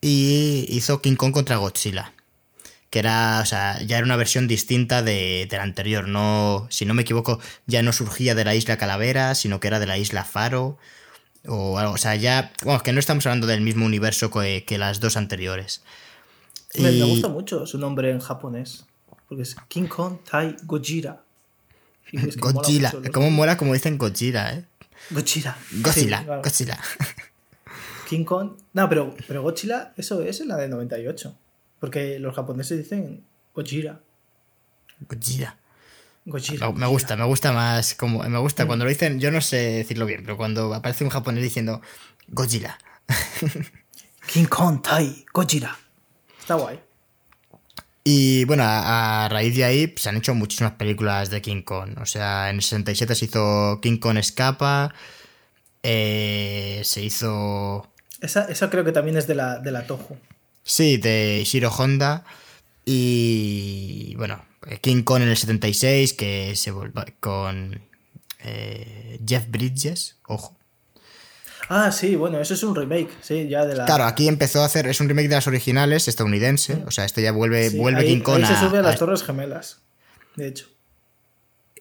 y hizo King Kong contra Godzilla. Que era, o sea, ya era una versión distinta de, de, la anterior. No, si no me equivoco, ya no surgía de la isla Calavera, sino que era de la isla Faro. O algo. O sea, ya. Bueno, que no estamos hablando del mismo universo que, que las dos anteriores. Me, y... me, gusta mucho su nombre en japonés. Porque es King Kong Tai Gojira. Es que Godzilla. Mola ¿Cómo mola como dicen Gojira, eh? Godzilla. Godzilla. Sí, claro. Godzilla. King Kong. No, pero, pero Godzilla, eso es en la de 98. Porque los japoneses dicen Gojira. Gojira. Gojira. Me gusta, me gusta más. Como, me gusta cuando lo dicen, yo no sé decirlo bien, pero cuando aparece un japonés diciendo Godzilla. King Kong, Tai, Gojira. Está guay. Y bueno, a, a, raíz de ahí pues, se han hecho muchísimas películas de King Kong. O sea, en el 67 se hizo King Kong Escapa. Eh, se hizo. Esa, esa, creo que también es de la, de la Toho. Sí, de Shiro Honda. Y bueno, King Kong en el 76, que se volvió con eh, Jeff Bridges, ojo. Ah, sí, bueno, eso es un remake, sí, ya de la... Claro, aquí empezó a hacer, es un remake de las originales, estadounidense, o sea, esto ya vuelve, sí, vuelve ahí, King Kong ahí se sube a, a las Torres Gemelas, de hecho.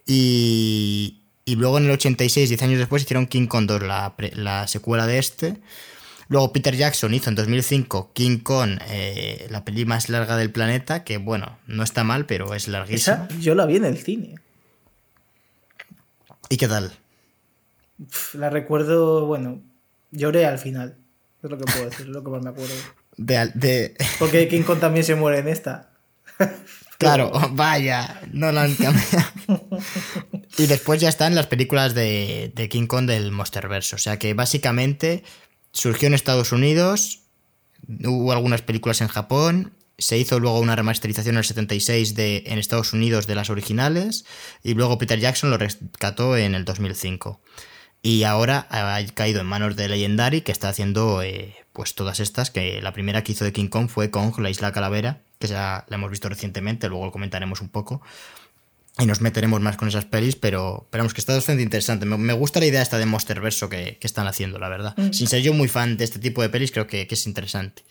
Y, y luego en el 86, 10 años después, hicieron King Kong 2, la, la secuela de este. Luego Peter Jackson hizo en 2005 King Kong, eh, la peli más larga del planeta, que bueno, no está mal, pero es larguísima. Esa yo la vi en el cine. ¿Y qué tal? La recuerdo, bueno, lloré al final. Es lo que puedo decir, es lo que más me acuerdo. De, de... Porque King Kong también se muere en esta. Claro, vaya, no lo han cambiado. y después ya están las películas de, de King Kong del Monsterverse. O sea que básicamente surgió en Estados Unidos, hubo algunas películas en Japón, se hizo luego una remasterización en el 76 de, en Estados Unidos de las originales y luego Peter Jackson lo rescató en el 2005. Y ahora ha caído en manos de Legendary que está haciendo eh, pues todas estas, que la primera que hizo de King Kong fue Kong, la isla calavera, que ya la hemos visto recientemente, luego lo comentaremos un poco. Y nos meteremos más con esas pelis, pero esperamos que está bastante interesante. Me, me, gusta la idea esta de Monsterverso que, que están haciendo, la verdad. Mm. Sin ser yo muy fan de este tipo de pelis, creo que, que, es interesante.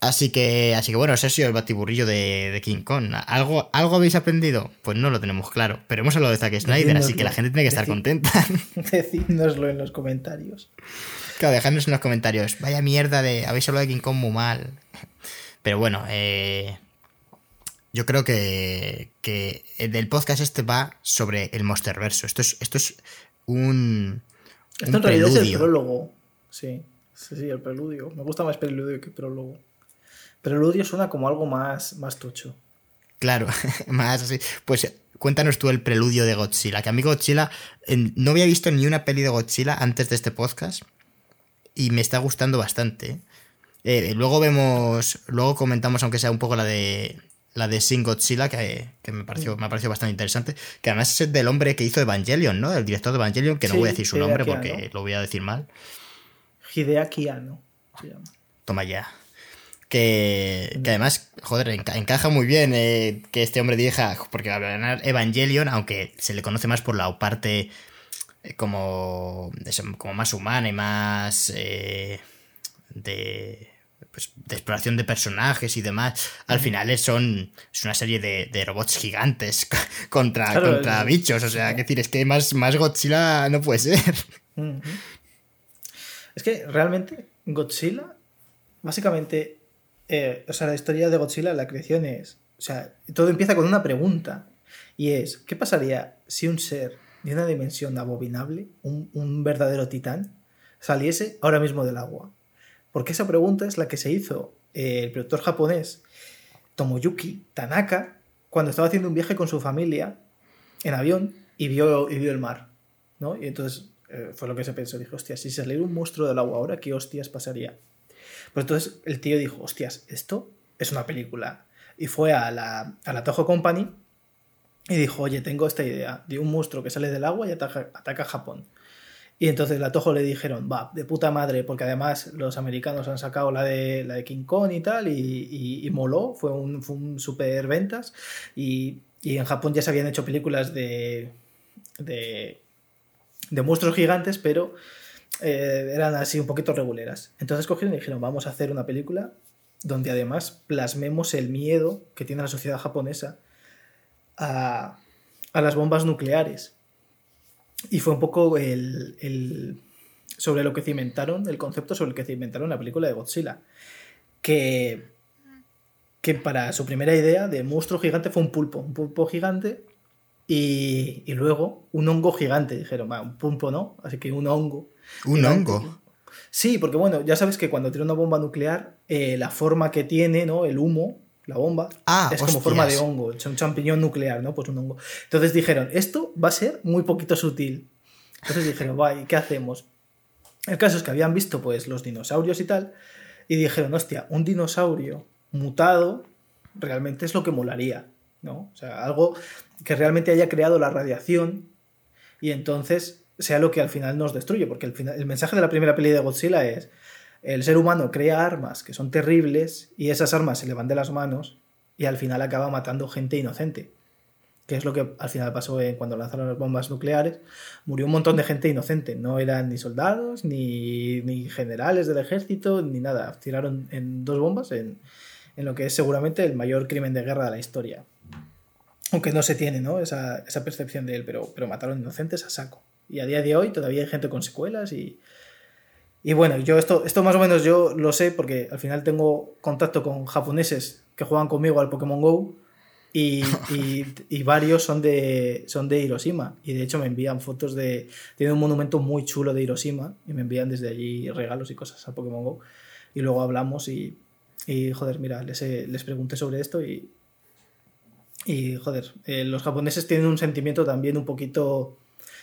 Así que, así que bueno, ese ha sido el batiburrillo de, de, King Kong. ¿Algo, ¿Algo habéis aprendido? Pues no lo tenemos claro. Pero hemos hablado de Zack Snyder, Decídnoslo, así que la gente tiene que estar contenta. Decídnoslo en los comentarios. Claro, dejadnos en los comentarios. Vaya mierda de. Habéis hablado de King Kong muy mal. Pero bueno, eh, yo creo que, que del podcast este va sobre el Monsterverso. Esto es, esto es un. Esto un en realidad preludio. es el prólogo. Sí, sí, sí, el preludio. Me gusta más preludio que prólogo. Preludio suena como algo más, más tocho. Claro, más así. Pues cuéntanos tú el preludio de Godzilla. Que a mí Godzilla. No había visto ni una peli de Godzilla antes de este podcast. Y me está gustando bastante. Eh, luego vemos. Luego comentamos, aunque sea un poco la de la de Shin Godzilla, que, que, me, pareció, me ha parecido bastante interesante, que además es del hombre que hizo Evangelion, ¿no? El director de Evangelion, que no sí, voy a decir su nombre porque lo voy a decir mal. Hideaki Anno. Toma ya. Que, que, además, joder, enca encaja muy bien eh, que este hombre dirija, porque Evangelion, aunque se le conoce más por la parte eh, como, como más humana y más eh, de pues, de exploración de personajes y demás, al final son es una serie de, de robots gigantes contra, claro, contra es, bichos. O sea, es decir, es que más, más Godzilla no puede ser. Es que realmente Godzilla, básicamente, eh, o sea, la historia de Godzilla, la creación es, o sea, todo empieza con una pregunta. Y es, ¿qué pasaría si un ser de una dimensión abominable, un, un verdadero titán, saliese ahora mismo del agua? Porque esa pregunta es la que se hizo eh, el productor japonés Tomoyuki Tanaka cuando estaba haciendo un viaje con su familia en avión y vio, y vio el mar. ¿no? Y entonces eh, fue lo que se pensó. Dijo, hostias, si saliera un monstruo del agua ahora, ¿qué hostias pasaría? Pues entonces el tío dijo, hostias, esto es una película. y fue a la, a la Toho Company y dijo, oye, tengo esta idea de un monstruo que sale del agua y ataca, ataca Japón. Y entonces la Toho le dijeron, va, de puta madre, porque además los americanos han sacado la de, la de King Kong y tal, y, moló, fue un, fue un super ventas. Y, y, en Japón ya se habían hecho películas de, de, de monstruos gigantes, pero eh, eran así un poquito reguleras. Entonces cogieron y dijeron, vamos a hacer una película donde además plasmemos el miedo que tiene la sociedad japonesa a, a las bombas nucleares. Y fue un poco el, el, sobre lo que cimentaron, el concepto sobre el que cimentaron la película de Godzilla. Que, que para su primera idea de monstruo gigante fue un pulpo, un pulpo gigante y, y luego un hongo gigante. Dijeron, un pulpo no, así que un hongo. ¿Un hongo? Sí, porque bueno, ya sabes que cuando tiene una bomba nuclear, eh, la forma que tiene, ¿no? El humo, la bomba, ah, es como forma de hongo, es un champiñón nuclear, ¿no? Pues un hongo. Entonces dijeron, esto va a ser muy poquito sutil. Entonces dijeron, ¿y qué hacemos? El caso es que habían visto pues los dinosaurios y tal, y dijeron, hostia, un dinosaurio mutado realmente es lo que molaría, ¿no? O sea, algo que realmente haya creado la radiación y entonces sea lo que al final nos destruye, porque el, final, el mensaje de la primera peli de Godzilla es, el ser humano crea armas que son terribles y esas armas se le van de las manos y al final acaba matando gente inocente. Que es lo que al final pasó cuando lanzaron las bombas nucleares. Murió un montón de gente inocente. No eran ni soldados, ni, ni generales del ejército, ni nada. Tiraron dos bombas en, en, lo que es seguramente el mayor crimen de guerra de la historia. Aunque no se tiene ¿no? Esa, esa percepción de él, pero, pero mataron inocentes a saco. Y a día de hoy todavía hay gente con secuelas y, y bueno, yo esto, esto más o menos yo lo sé porque al final tengo contacto con japoneses que juegan conmigo al Pokémon Go y, y, varios son de, son de Hiroshima. Y de hecho me envían fotos de... Tiene un monumento muy chulo de Hiroshima y me envían desde allí regalos y cosas al Pokémon Go. Y luego hablamos y, y joder, mira, les, les pregunté sobre esto y... Y joder, eh, los japoneses tienen un sentimiento también un poquito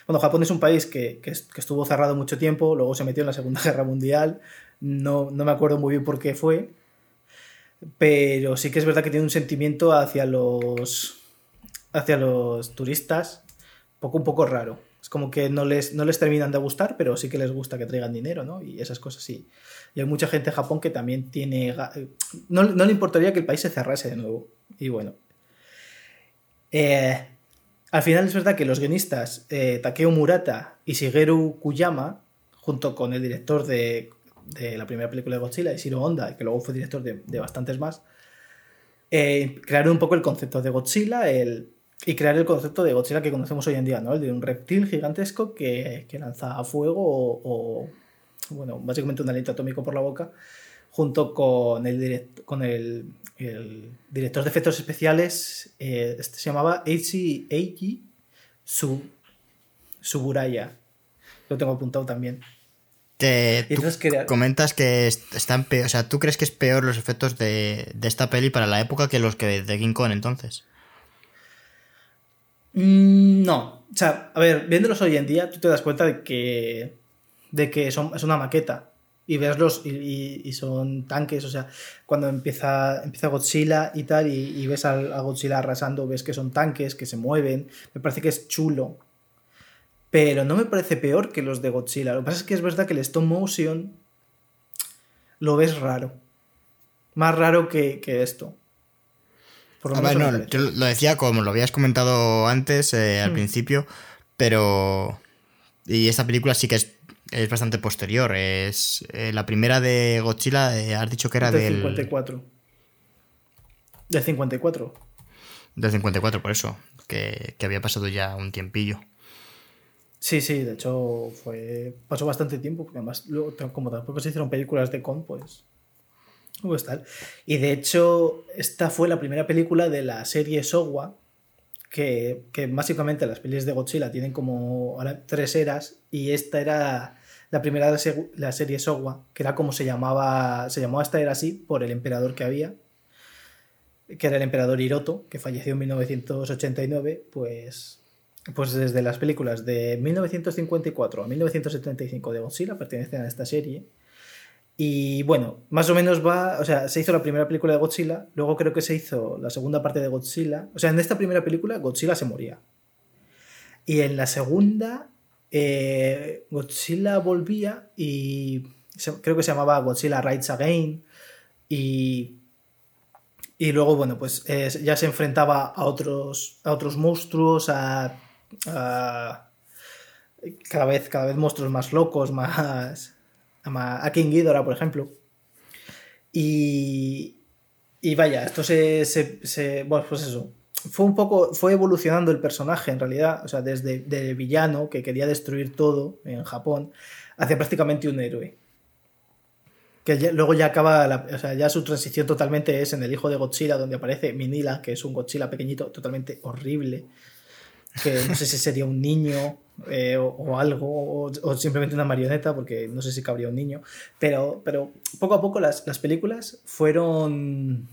bueno, Japón es un país que, estuvo cerrado mucho tiempo, luego se metió en la Segunda Guerra Mundial, no, me acuerdo muy bien por qué fue, pero sí que es verdad que tiene un sentimiento hacia los, hacia los turistas poco, un poco raro. Es como que no les, no les terminan de gustar, pero sí que les gusta que traigan dinero, ¿no? Y esas cosas sí. Y hay mucha gente en Japón que también tiene... No, no le importaría que el país se cerrase de nuevo. Y bueno. Eh, al final es verdad que los guionistas eh, Takeo Murata y Shigeru Kuyama, junto con el director de, la primera película de Godzilla, Ishiro Honda, que luego fue director de, bastantes más, eh, crearon un poco el concepto de Godzilla el, y crear el concepto de Godzilla que conocemos hoy en día, ¿no? El de un reptil gigantesco que, lanza fuego o, bueno, básicamente un aliento atómico por la boca, junto con el, con el el director de efectos especiales eh, este se llamaba Eiichi Eiji Suburaya. Lo tengo apuntado también. Te, tú comentas que están peor, o sea, ¿tú crees que es peor los efectos de, esta peli para la época que los que de King Kong entonces? Mm, no, o sea, a ver, viéndolos hoy en día, tú te das cuenta de que, de que son, es una maqueta y ves y, son tanques, o sea, cuando empieza, empieza Godzilla y tal, y, ves a, Godzilla arrasando, ves que son tanques, que se mueven, me parece que es chulo, pero no me parece peor que los de Godzilla. Lo que pasa es que es verdad que el stop motion lo ves raro, más raro que, esto. Por lo, no, yo lo decía como lo habías comentado antes, eh, al mm. principio, pero... Y esta película sí que es es bastante posterior. Es eh, la primera de Godzilla, eh, has dicho que era del. 54. Del 54. Del 54, por eso. Que, había pasado ya un tiempillo. Sí, sí, de hecho fue pasó bastante tiempo, porque además, como tampoco se hicieron películas de Con, pues. Pues tal. Y de hecho, esta fue la primera película de la serie Sowa, que, básicamente las pelis de Godzilla tienen como tres eras y esta era la primera de la serie Sowa, que era como se llamaba, se llamaba esta era así por el emperador que había, que era el emperador Hiroto, que falleció en 1989, pues, pues desde las películas de 1954 a 1975 de Godzilla pertenecen a esta serie. Y bueno, más o menos va, o sea, se hizo la primera película de Godzilla, luego creo que se hizo la segunda parte de Godzilla. O sea, en esta primera película Godzilla se moría. Y en la segunda, eh, Godzilla volvía y creo que se llamaba Godzilla Rides Again. Y, y luego, bueno, pues eh, ya se enfrentaba a otros, a otros monstruos, a, a cada vez, cada vez monstruos más locos, más a King Ghidorah, por ejemplo. Y, y vaya, esto se, se, Bueno, pues eso. Fue un poco. Fue evolucionando el personaje, en realidad. O sea, desde de villano, que quería destruir todo en Japón, hacia prácticamente un héroe. Que luego ya acaba. o sea, ya su transición totalmente es en el hijo de Godzilla, donde aparece Minila, que es un Godzilla pequeñito, totalmente horrible. Que no sé si sería un niño eh, o, algo, o, simplemente una marioneta, porque no sé si cabría un niño, pero, pero poco a poco las, películas fueron,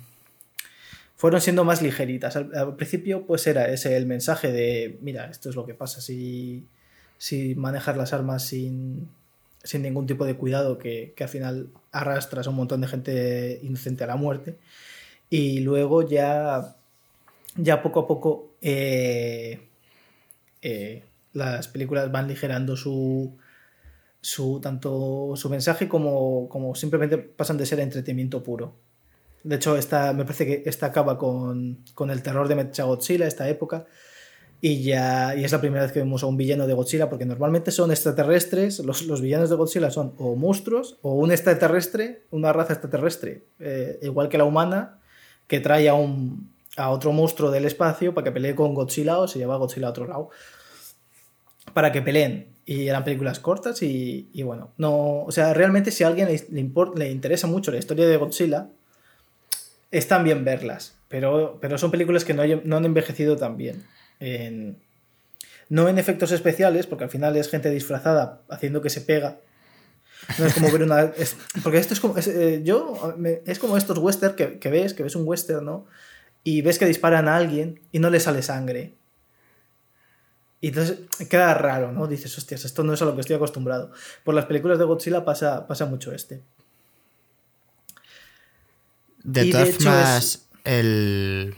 fueron siendo más ligeritas. Al, principio pues era ese el mensaje de, mira, esto es lo que pasa si, si manejas las armas sin, sin ningún tipo de cuidado, que, al final arrastras a un montón de gente inocente a la muerte. Y luego ya, ya poco a poco... Eh, eh, las películas van ligerando su, su tanto su mensaje como, como simplemente pasan de ser entretenimiento puro. De hecho, esta, me parece que esta acaba con, con el terror de Mechagodzilla, esta época, y ya y es la primera vez que vemos a un villano de Godzilla, porque normalmente son extraterrestres, los, los villanos de Godzilla son o monstruos o un extraterrestre, una raza extraterrestre, eh, igual que la humana, que trae a, un, a otro monstruo del espacio para que pelee con Godzilla o se lleva a Godzilla a otro lado para que peleen. Y eran películas cortas y, bueno, no, o sea, realmente si a alguien le, le interesa mucho la historia de Godzilla, están bien verlas, pero, pero son películas que no, han envejecido tan bien. no en efectos especiales, porque al final es gente disfrazada haciendo que se pega. No es como ver una. porque esto es como. Es, eh, yo. es como estos western que, que, ves, que ves un western, ¿no? Y ves que disparan a alguien y no le sale sangre. Y entonces queda raro, ¿no? Dices, hostias, esto no es a lo que estoy acostumbrado. Por las películas de Godzilla pasa, pasa mucho este. De todas formas, el...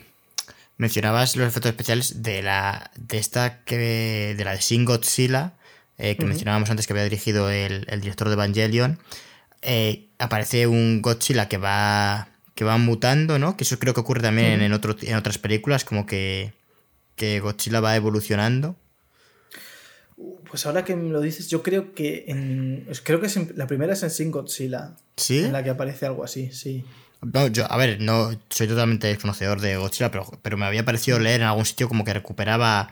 mencionabas los efectos especiales de la de esta que de la de Shin Godzilla eh, que mencionábamos antes que había dirigido el, director de Evangelion. Eh, aparece un Godzilla que va que va mutando, ¿no? Que eso creo que ocurre también en, otro, en otras películas, como que, que Godzilla va evolucionando. Pues ahora que me lo dices, yo creo que en, creo que la primera es en Shin Godzilla. ¿Sí? En la que aparece algo así, sí. No, yo, a ver, no soy totalmente desconocedor de Godzilla, pero, pero me había parecido leer en algún sitio como que recuperaba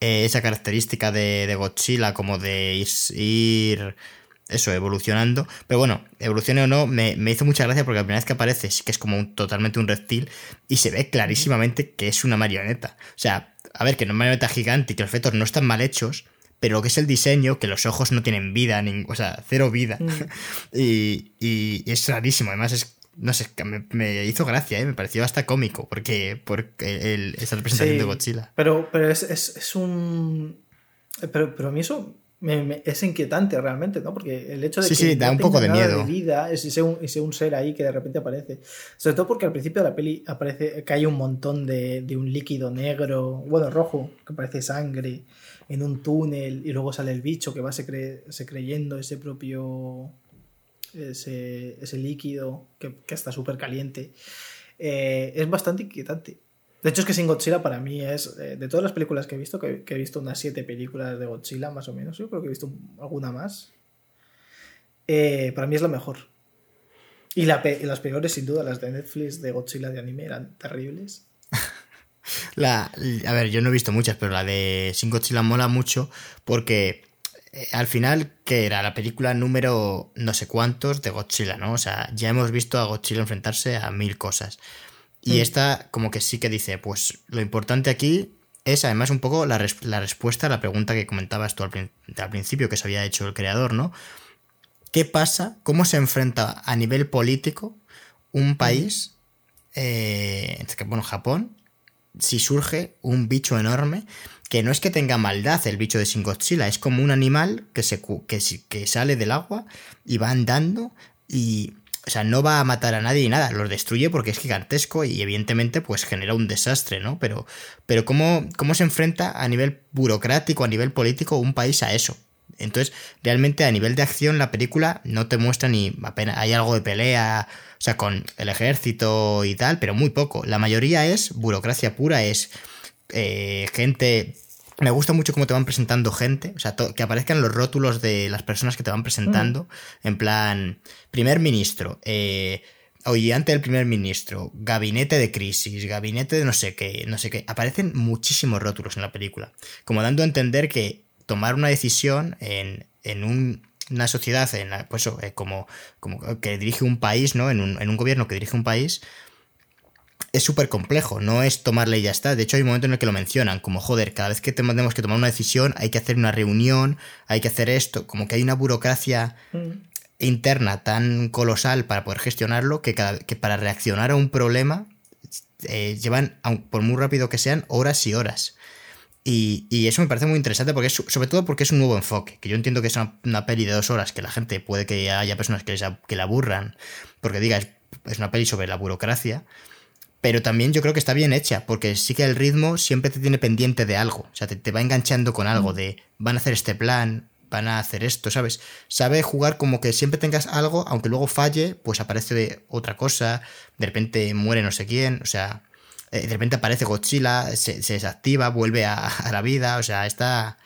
eh, esa característica de, Godzilla, como de ir, eso, evolucionando. Pero bueno, evolucione o no, me, me, hizo mucha gracia porque la primera vez que aparece sí que es como un, totalmente un reptil y se ve clarísimamente que es una marioneta. O sea, a ver, que no es una marioneta gigante y que los efectos no están mal hechos, pero lo que es el diseño, que los ojos no tienen vida, o sea, cero vida. Mm. y, es rarísimo, además es no sé, me, hizo gracia, ¿eh? me pareció hasta cómico, porque, porque el, esa representación de Godzilla. Pero, pero es, es, un... Pero, pero a mí eso es inquietante realmente, ¿no? Porque el hecho de que sí, da un poco de miedo. De vida, es ese un, un, ser ahí que de repente aparece. Sobre todo porque al principio de la peli aparece, cae un montón de, de un líquido negro, bueno, rojo, que parece sangre en un túnel y luego sale el bicho que va se, creyendo ese propio ese, ese líquido que, que está súper caliente eh, es bastante inquietante de hecho es que Sin Godzilla para mí es eh, de todas las películas que he visto que, he visto unas siete películas de Godzilla más o menos yo creo que he visto alguna más eh, para mí es la mejor y las peores sin duda las de Netflix de Godzilla de anime eran terribles la, a ver, yo no he visto muchas, pero la de Shin Godzilla mola mucho porque eh, al final, que era la película número no sé cuántos de Godzilla, ¿no? O sea, ya hemos visto a Godzilla enfrentarse a mil cosas. Y mm. esta como que sí que dice, pues lo importante aquí es además un poco la, respuesta a la pregunta que comentabas tú al, principio que se había hecho el creador, ¿no? ¿Qué pasa? ¿Cómo se enfrenta a nivel político un país, eh, bueno, Japón, si surge un bicho enorme que no es que tenga maldad el bicho de Shin Godzilla, es como un animal que, se, que, que sale del agua y va andando y, o sea, no va a matar a nadie y nada, los destruye porque es gigantesco y evidentemente pues genera un desastre, ¿no? Pero, pero ¿cómo, cómo se enfrenta a nivel burocrático, a nivel político, un país a eso? Entonces, realmente a nivel de acción la película no te muestra ni apenas hay algo de pelea, o sea, con el ejército y tal, pero muy poco. La mayoría es burocracia pura, es eh, gente me gusta mucho cómo te van presentando gente, o sea, que aparezcan los rótulos de las personas que te van presentando, en plan, primer ministro, eh, oyente del primer ministro, gabinete de crisis, gabinete de no sé qué, no sé qué. Aparecen muchísimos rótulos en la película, como dando a entender que tomar una decisión en, una sociedad, en pues, eh, como, como que dirige un país, ¿no? En un, en un gobierno que dirige un país, es súper complejo, no es tomarle y ya está. De hecho, hay un momento en el que lo mencionan, como joder, cada vez que tenemos que tomar una decisión hay que hacer una reunión, hay que hacer esto, como que hay una burocracia mm. interna tan colosal para poder gestionarlo que, cada, que para reaccionar a un problema eh, llevan, por muy rápido que sean, horas y horas. Y, eso me parece muy interesante porque es, sobre todo porque es un nuevo enfoque, que yo entiendo que es una, peli de dos horas que la gente puede que haya personas que, que la aburran, porque diga, es una peli sobre la burocracia, pero también yo creo que está bien hecha, porque sí que el ritmo siempre te tiene pendiente de algo, o sea, te, va enganchando con algo, mm. de van a hacer este plan, van a hacer esto, ¿sabes? Sabe jugar como que siempre tengas algo, aunque luego falle, pues aparece otra cosa, de repente muere no sé quién, o sea, eh, de repente aparece Godzilla, se, desactiva, vuelve a, a, la vida, o sea, está,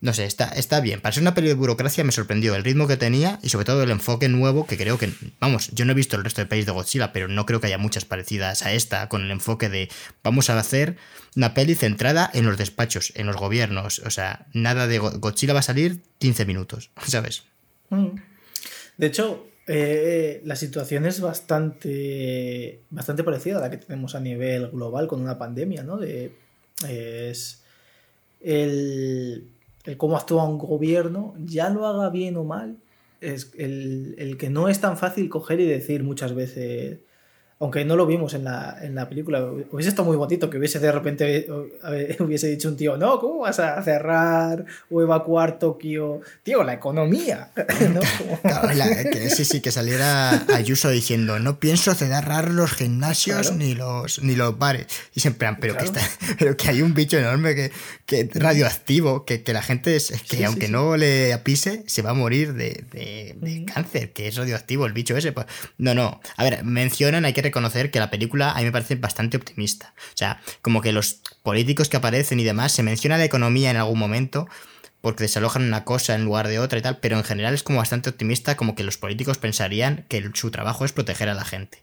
no sé, está, está bien. Para ser una peli de burocracia me sorprendió el ritmo que tenía y sobre todo el enfoque nuevo que creo que, vamos, yo no he visto el resto de pelis de Godzilla, pero no creo que haya muchas parecidas a esta, con el enfoque de vamos a hacer una peli centrada en los despachos, en los gobiernos. O sea, nada de Godzilla va a salir 15 minutos, ¿sabes? Mm. De hecho, eh, la situación es bastante, bastante parecida a la que tenemos a nivel global con una pandemia, ¿no? De, es el el cómo actúa un gobierno, ya lo haga bien o mal, es el, el, que no es tan fácil coger y decir muchas veces, aunque no lo vimos en la, en la película, hubiese estado muy bonito que hubiese de repente hubiese dicho un tío, no, ¿cómo vas a cerrar o evacuar Tokio? Tío, la economía. sí, sí, que saliera Ayuso diciendo, no pienso cerrar los gimnasios ni los ni los bares. Y siempre, pero, que está, pero que hay un bicho enorme que, que radioactivo, que, que la gente, es, que aunque no le apise, se va a morir de, de, cáncer, que es radioactivo el bicho ese. Pues, no, no. A ver, mencionan, hay que reconocer que la película a mí me parece bastante optimista. O sea, como que los políticos que aparecen y demás, se menciona la economía en algún momento porque desalojan una cosa en lugar de otra y tal, pero en general es como bastante optimista, como que los políticos pensarían que su trabajo es proteger a la gente.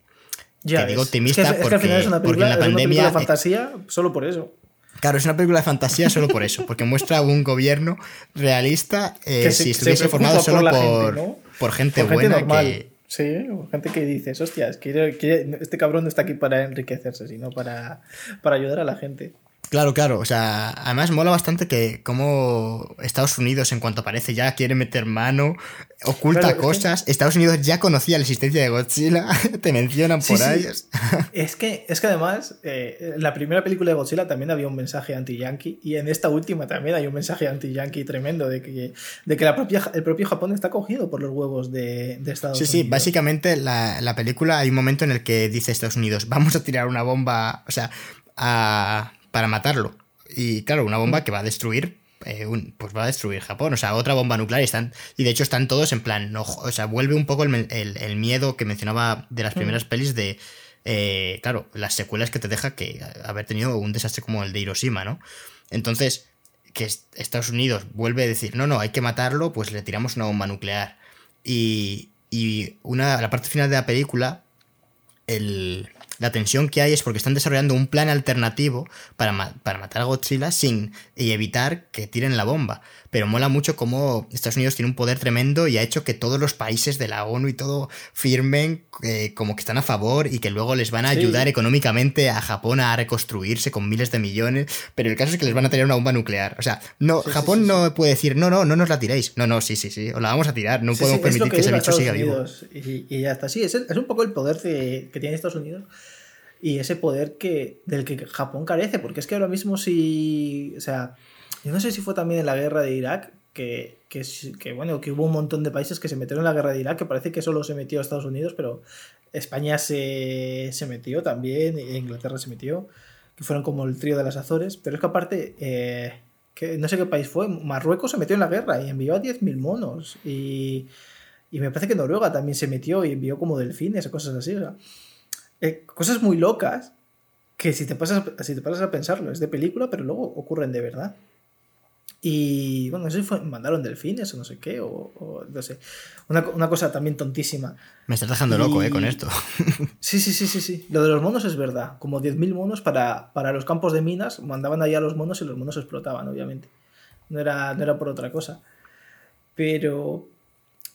Ya digo optimista porque, es una película, la pandemia... de fantasía solo por eso. Claro, es una película de fantasía solo por eso, porque muestra un gobierno realista eh, si estuviese formado solo por, por, gente buena que Sí, gente que dice, hostias, este cabrón no está aquí para enriquecerse, sino para, para ayudar a la gente. Claro, claro. O sea, además mola bastante que como Estados Unidos, en cuanto aparece, ya quiere meter mano, oculta cosas. Estados Unidos ya conocía la existencia de Godzilla, te mencionan por ahí. Es, que, es que además, eh, en la primera película de Godzilla también había un mensaje anti-yankee y en esta última también hay un mensaje anti-yankee tremendo de que, de que la propia, el propio Japón está cogido por los huevos de, de Estados Unidos. Sí, sí, básicamente la, la película hay un momento en el que dice Estados Unidos, vamos a tirar una bomba, o sea, a para matarlo. Y claro, una bomba que va a destruir eh, pues va a destruir Japón. O sea, otra bomba nuclear y están. Y de hecho están todos en plan. No, o sea, vuelve un poco el, miedo que mencionaba de las mm. primeras pelis de. Eh, claro, las secuelas que te deja que haber tenido un desastre como el de Hiroshima, ¿no? Entonces, que Estados Unidos vuelve a decir, no, no, hay que matarlo, pues le tiramos una bomba nuclear. Y, y una, la parte final de la película, el, la tensión que hay es porque están desarrollando un plan alternativo para, para, matar a Godzilla sin y evitar que tiren la bomba. Pero mola mucho cómo Estados Unidos tiene un poder tremendo y ha hecho que todos los países de la ONU y todo firmen eh, como que están a favor y que luego les van a ayudar económicamente a Japón a reconstruirse con miles de millones. Pero el caso es que les van a tirar una bomba nuclear. O sea, no, Japón no puede decir, no, no, no nos la tiréis. No, no, sí, sí, sí, os la vamos a tirar. No podemos permitir que, ese bicho siga vivo. Y, ya está. Sí, es, es un poco el poder que tiene Estados Unidos y ese poder que, del que Japón carece, porque es que ahora mismo si, o sea, yo no sé si fue también en la guerra de Irak, que, que, que, bueno, que hubo un montón de países que se metieron en la guerra de Irak, que parece que solo se metió Estados Unidos, pero España se, se metió también, e Inglaterra se metió, que fueron como el trío de las Azores, pero es que aparte, eh, que no sé qué país fue, Marruecos se metió en la guerra y envió a 10.000 monos, y, y, me parece que Noruega también se metió y envió como delfines o cosas así, o sea, eh, cosas muy locas que si te, pasas, si te pasas a pensarlo es de película, pero luego ocurren de verdad. Y bueno, no sé si fue, mandaron delfines o no sé qué, o, no sé. Una, una, cosa también tontísima. Me estás dejando loco, ¿eh? Con esto. Sí, sí, sí, sí, sí. Lo de los monos es verdad. Como 10.000 monos para, para los campos de minas, mandaban allá los monos y los monos explotaban, obviamente. No era, no era por otra cosa. Pero,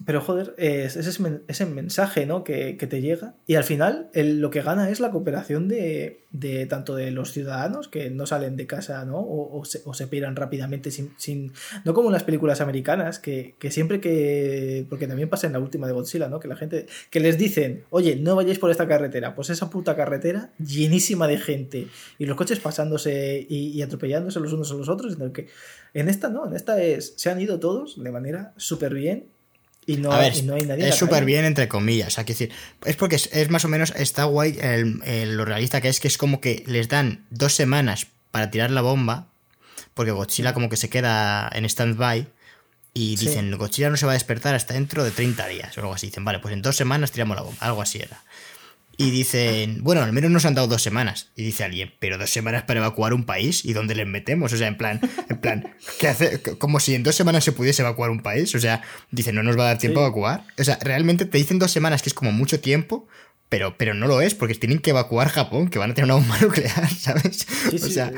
pero joder, es, ese, mensaje ¿no? que, te llega y al final lo que gana es la cooperación de, tanto de los ciudadanos que no salen de casa ¿no? o, se, o rápidamente sin, sin, No como en las películas americanas, que, que, siempre que... Porque también pasa en la última de Godzilla, ¿no? Que la gente... Que les dicen, oye, no vayáis por esta carretera. Pues esa puta carretera llenísima de gente y los coches pasándose y, y atropellándose los unos a los otros. En, el que, en esta no, en esta es... Se han ido todos de manera súper bien y no, ver, y no, hay nadie. Es súper bien, entre comillas. O sea, que decir, es porque es, es, más o menos, está guay el, el, lo realista que es, que es como que les dan dos semanas para tirar la bomba, porque Godzilla como que se queda en stand-by. Y dicen, sí. Godzilla no se va a despertar hasta dentro de 30 días o algo así. Dicen, vale, pues en dos semanas tiramos la bomba. Algo así era. Y dicen, bueno, al menos nos han dado dos semanas. Y dice alguien, pero dos semanas para evacuar un país y dónde les metemos. O sea, en plan, en plan, ¿qué hace? Como si en dos semanas se pudiese evacuar un país. O sea, dicen, no nos va a dar tiempo sí. a evacuar. O sea, realmente te dicen dos semanas que es como mucho tiempo, pero, pero no lo es, porque tienen que evacuar Japón, que van a tener una bomba nuclear, ¿sabes? Sí, o sea,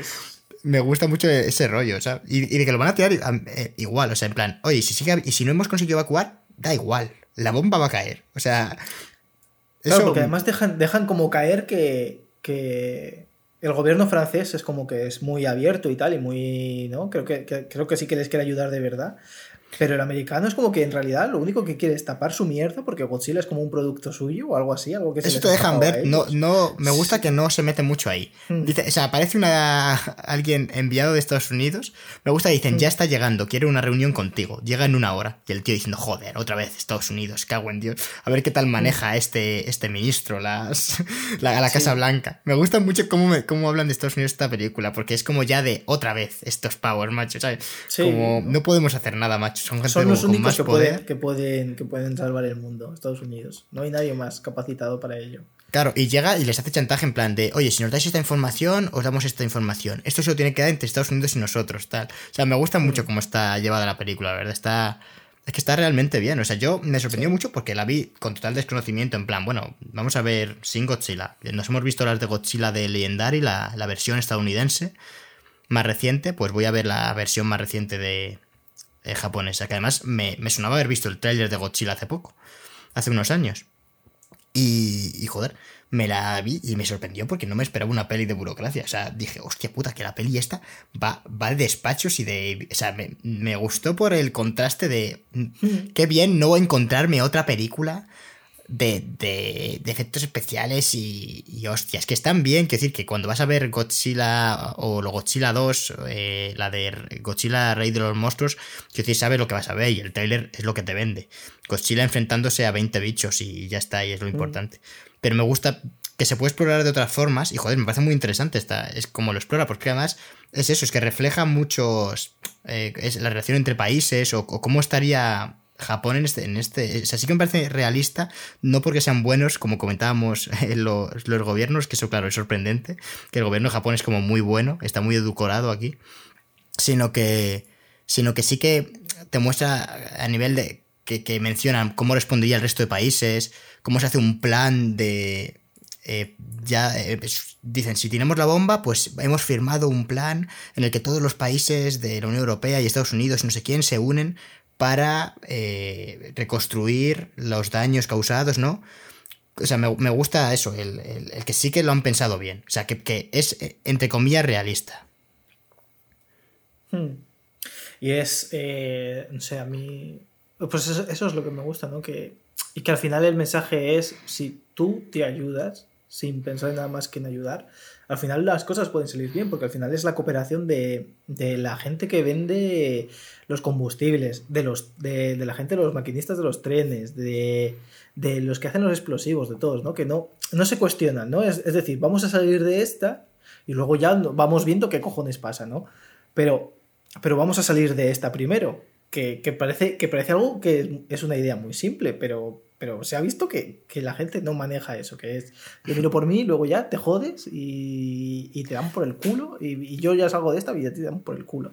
me gusta mucho ese rollo, o sea, y, y, de que lo van a tirar eh, igual, o sea, en plan, oye, si sigue, y si no hemos conseguido evacuar, da igual, la bomba va a caer. O sea, Claro, Eso... porque además dejan, dejan como caer que, que, el gobierno francés es como que es muy abierto y tal, y muy. ¿no? Creo que, que, creo que sí que les quiere ayudar de verdad. Pero el americano es como que en realidad lo único que quiere es tapar su mierda porque Godzilla es como un producto suyo o algo así, algo que se Eso te dejan ver, no, no, me gusta que no se mete mucho ahí. Mm. Dice, o sea, aparece una alguien enviado de Estados Unidos, me gusta, dicen, mm. ya está llegando, quiere una reunión contigo, llega en una hora. Y el tío diciendo, joder, otra vez Estados Unidos, cago en Dios, a ver qué tal maneja mm. este, este ministro las, la, la Casa sí. Blanca. Me gusta mucho cómo, me, cómo hablan de Estados Unidos esta película, porque es como ya de otra vez estos powers, macho, ¿sabes? Sí. Como no podemos hacer nada, macho son, son los únicos que pueden, que, pueden, que pueden salvar el mundo, Estados Unidos. No hay nadie más capacitado para ello. Claro, y llega y les hace chantaje en plan de, oye, si nos dais esta información, os damos esta información. Esto se lo tiene que dar entre Estados Unidos y nosotros, tal. O sea, me gusta mucho cómo está llevada la película, la verdad. Está. Es que está realmente bien. O sea, yo me sorprendió sí. mucho porque la vi con total desconocimiento. En plan, bueno, vamos a ver sin Godzilla. Nos hemos visto las de Godzilla de Legendary, la, la versión estadounidense más reciente. Pues voy a ver la versión más reciente de, eh, japonesa, que además me, me, sonaba haber visto el tráiler de Godzilla hace poco, hace unos años. Y, y, joder, me la vi y me sorprendió porque no me esperaba una peli de burocracia. O sea, dije, hostia puta, que la peli esta va, va de despachos y de... O sea, me, me gustó por el contraste de... Qué bien no encontrarme otra película de, de, de, efectos especiales y, y hostias, que están bien, quiero decir que cuando vas a ver Godzilla o lo Godzilla 2, eh, la de Godzilla Rey de los Monstruos, quiero decir, sabes lo que vas a ver y el trailer es lo que te vende. Godzilla enfrentándose a 20 bichos y ya está, y es lo importante. Mm. Pero me gusta que se puede explorar de otras formas y joder, me parece muy interesante esta, es como lo explora, porque además es eso, es que refleja muchos, eh, es la relación entre países o, o cómo estaría Japón en este, en este. O sea, sí que me parece realista, no porque sean buenos, como comentábamos en los, los, gobiernos, que eso, claro, es sorprendente, que el gobierno de Japón es como muy bueno, está muy edulcorado aquí, sino que. Sino que sí que te muestra a nivel de. que, que mencionan cómo respondería el resto de países, cómo se hace un plan de. Eh, ya eh, dicen, si tenemos la bomba, pues hemos firmado un plan en el que todos los países de la Unión Europea y Estados Unidos no sé quién se unen para eh, reconstruir los daños causados, ¿no? O sea, me, gusta eso, el, que sí que lo han pensado bien. O sea, que, es, entre comillas, realista. Hmm. Y es, eh, no sé, a mí... Pues eso, es lo que me gusta, ¿no? Que, y que al final el mensaje es, si tú te ayudas, sin pensar en nada más que en ayudar, al final las cosas pueden salir bien, porque al final es la cooperación de, la gente que vende los combustibles, de, los, de, la gente de los maquinistas de los trenes, de, los que hacen los explosivos, de todos, ¿no? Que no, no se cuestionan, ¿no? Es, es decir, vamos a salir de esta y luego ya vamos viendo qué cojones pasa, ¿no? Pero, pero vamos a salir de esta primero, que, parece, que parece algo que es una idea muy simple, pero, pero se ha visto que, la gente no maneja eso, que es yo miro por mí, luego ya te jodes y, te dan por el culo, y, yo ya salgo de esta y ya te dan por el culo.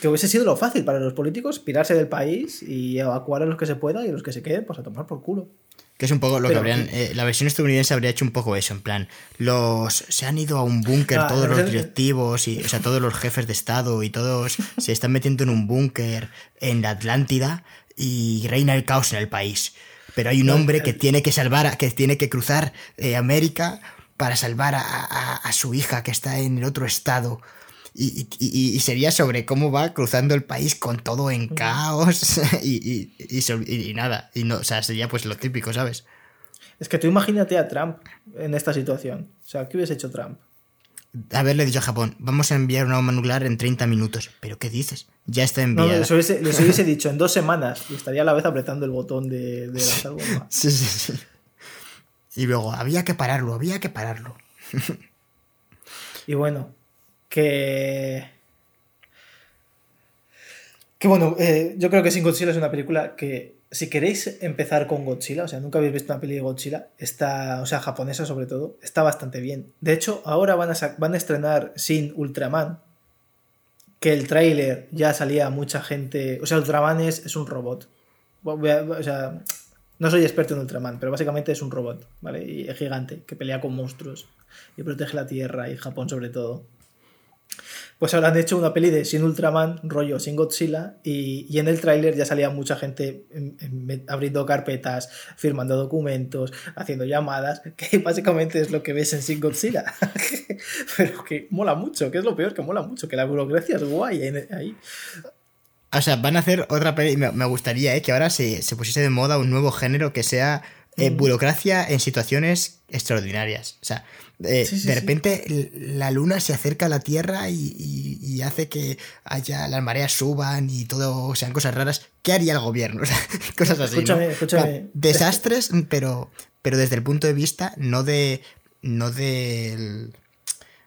Que hubiese sido lo fácil para los políticos, pirarse del país y evacuar a los que se pueda y a los que se queden, pues a tomar por culo. Que es un poco lo que habrían. Eh, la versión estadounidense habría hecho un poco eso, en plan. Los. Se han ido a un búnker ah, todos los directivos, y, o sea, todos los jefes de Estado y todos se están metiendo en un búnker en la Atlántida y reina el caos en el país. Pero hay un hombre que tiene que salvar, que tiene que cruzar eh, América para salvar a, su hija que está en el otro estado. Y, sería sobre cómo va cruzando el país con todo en caos y, y, nada. Y no, o sea, sería pues lo típico, ¿sabes? Es que tú imagínate a Trump en esta situación. O sea, ¿qué hubiese hecho Trump? Haberle dicho a Japón, vamos a enviar una bomba nuclear en 30 minutos. ¿Pero qué dices? Ya está enviada. No, les hubiese, dicho en dos semanas y estaría a la vez apretando el botón de, de lanzar bomba. Sí, sí, sí. Y luego, había que pararlo, había que pararlo. y bueno, que... Que bueno, eh, yo creo que Sin Godzilla es una película que si queréis empezar con Godzilla, o sea, nunca habéis visto una peli de Godzilla, está, o sea, japonesa sobre todo, está bastante bien. De hecho, ahora van a, van a estrenar Sin Ultraman, que el tráiler ya salía mucha gente, o sea, Ultraman es, es un robot. O sea, no soy experto en Ultraman, pero básicamente es un robot, ¿vale? Y es gigante, que pelea con monstruos y protege la Tierra y Japón sobre todo. Pues ahora han hecho una peli de Sin Ultraman, rollo Sin Godzilla, y, en el tráiler ya salía mucha gente abriendo carpetas, firmando documentos, haciendo llamadas, que básicamente es lo que ves en Sin Godzilla. Pero que mola mucho, que es lo peor, que mola mucho, que la burocracia es guay ahí. O sea, van a hacer otra peli, me, gustaría ¿eh? que ahora se, se pusiese de moda un nuevo género que sea eh, mm. burocracia en situaciones extraordinarias. O sea, eh, de repente la luna se acerca a la Tierra y, hace que haya las mareas suban y todo sean cosas raras. ¿Qué haría el gobierno? cosas así. Escúchame, escúchame. Desastres, pero, pero desde el punto de vista no de. no de.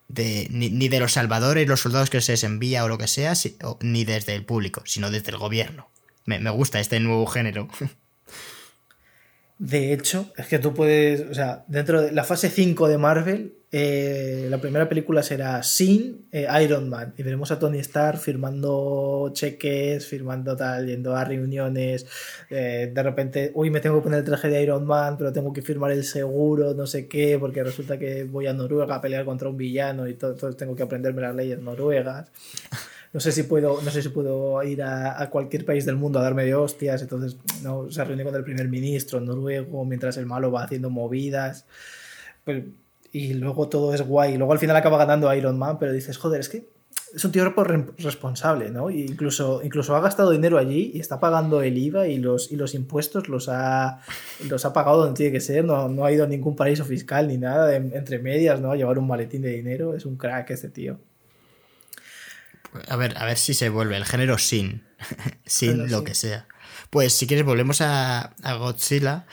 de ni, de los salvadores, los soldados que se les envía o lo que sea, ni desde el público, sino desde el gobierno. Me, me gusta este nuevo género. De hecho, es que tú puedes, o sea, dentro de la fase 5 de Marvel, eh, la primera película será sin eh, Iron Man. Y veremos a Tony Stark firmando cheques, firmando tal, yendo a reuniones, eh, de repente, uy, me tengo que poner el traje de Iron Man, pero tengo que firmar el seguro, no sé qué, porque resulta que voy a Noruega a pelear contra un villano y todo, tengo que aprenderme las leyes noruegas no sé si puedo, no sé si puedo ir a, cualquier país del mundo a darme de hostias, entonces no, se reúne con el primer ministro noruego mientras el malo va haciendo movidas. Y luego todo es guay. Luego al final acaba ganando Iron Man, pero dices, joder, es que es un tío responsable, ¿no? incluso, incluso ha gastado dinero allí y está pagando el IVA y los, y los impuestos los ha, los ha pagado donde tiene que ser. No, no ha ido a ningún paraíso fiscal ni nada, entre medias, ¿no? A llevar un maletín de dinero. Es un crack este tío. A ver, a ver si se vuelve el género sin. sin lo que sea. Pues si quieres, volvemos a, Godzilla.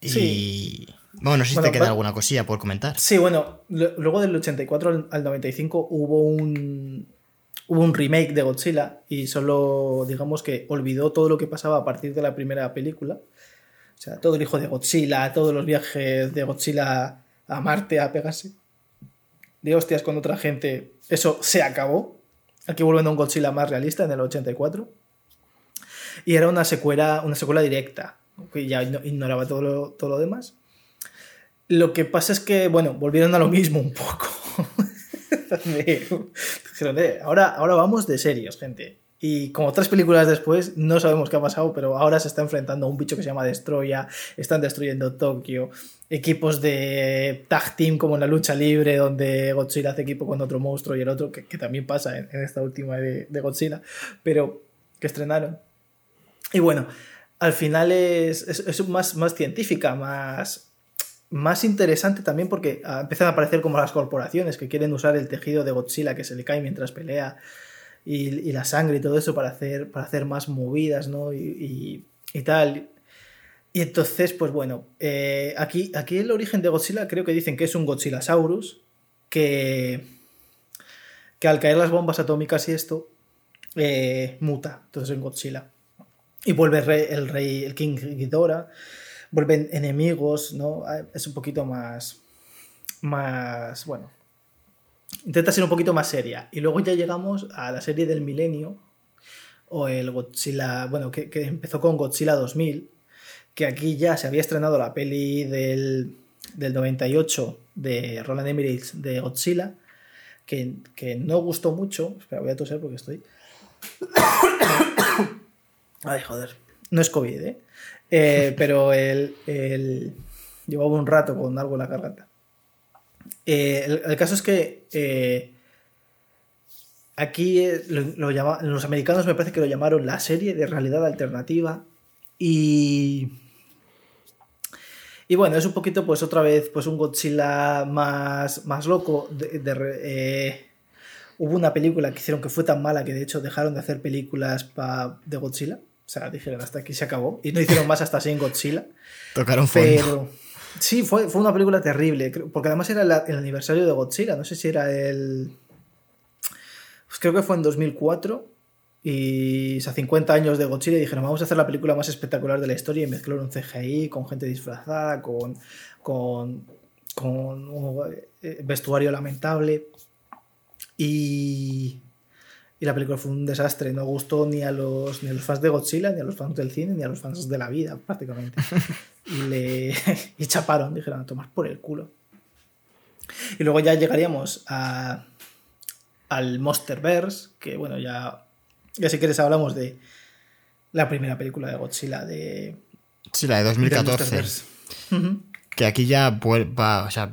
Y. Bueno, no sé si te queda alguna cosilla por comentar. Sí, bueno, luego del 84 al 95 hubo un. Hubo un remake de Godzilla y solo, digamos que olvidó todo lo que pasaba a partir de la primera película. O sea, todo el hijo de Godzilla, todos los viajes de Godzilla a Marte a pegarse de hostias con otra gente, eso se acabó. Aquí vuelven a un Godzilla más realista en el 84. Y era una secuela, una secuela directa, que ya ignoraba todo lo, todo lo demás. Lo que pasa es que, bueno, volvieron a lo mismo un poco. ahora, ahora vamos de serios, gente. Y como tres películas después, no sabemos qué ha pasado, pero ahora se está enfrentando a un bicho que se llama Destroya, están destruyendo Tokio, equipos de tag team como en la lucha libre, donde Godzilla hace equipo con otro monstruo y el otro, que, también pasa en, esta última de, Godzilla, pero que estrenaron. Y bueno, al final es, es, más, más científica, más, más interesante también porque ah, empiezan a aparecer como las corporaciones que quieren usar el tejido de Godzilla que se le cae mientras pelea y, la sangre y todo eso para hacer, para hacer más movidas, ¿no? Y, tal. Y entonces, pues bueno, eh, aquí, aquí el origen de Godzilla creo que dicen que es un Godzillasaurus que, que al caer las bombas atómicas y esto, eh, muta, entonces en Godzilla. Y vuelve el rey, el, rey, el King Ghidorah, vuelven enemigos, ¿no? Ah, es un poquito más, más, bueno, intenta ser un poquito más seria. Y luego ya llegamos a la serie del milenio, o el Godzilla, bueno, que, empezó con Godzilla 2000, que aquí ya se había estrenado la peli del, del 98 de Roland Emmerich de Godzilla, que, que, no gustó mucho. Espera, voy a toser porque estoy. Ay, joder. No es COVID, ¿eh? eh pero el, el, llevaba un rato con algo en la garganta. Eh, el, caso es que eh, aquí lo, los americanos me parece que lo llamaron la serie de realidad alternativa y y bueno, es un poquito, pues otra vez, pues un Godzilla más, más loco. Eh, hubo una película que hicieron que fue tan mala que de hecho dejaron de hacer películas de Godzilla. O sea, dijeron hasta aquí se acabó. Y no hicieron más hasta así en Godzilla. Tocaron fondo. Sí, fue, fue una película terrible, porque además era el, aniversario de Godzilla, no sé si era el... Pues creo que fue en 2004 y o sea, 50 años de Godzilla y dijeron vamos a hacer la película más espectacular de la historia y mezclar un CGI con gente disfrazada, con, con, con un eh, vestuario lamentable y, y la película fue un desastre, no gustó ni a los, ni a los fans de Godzilla, ni a los fans del cine, ni a los fans de la vida prácticamente. y le y chaparon, dijeron, a tomar por el culo. Y luego ya llegaríamos a, al Monsterverse, que bueno, ya, ya si quieres hablamos de la primera película de Godzilla de... Sí, la de 2014. Que aquí ya va, o sea,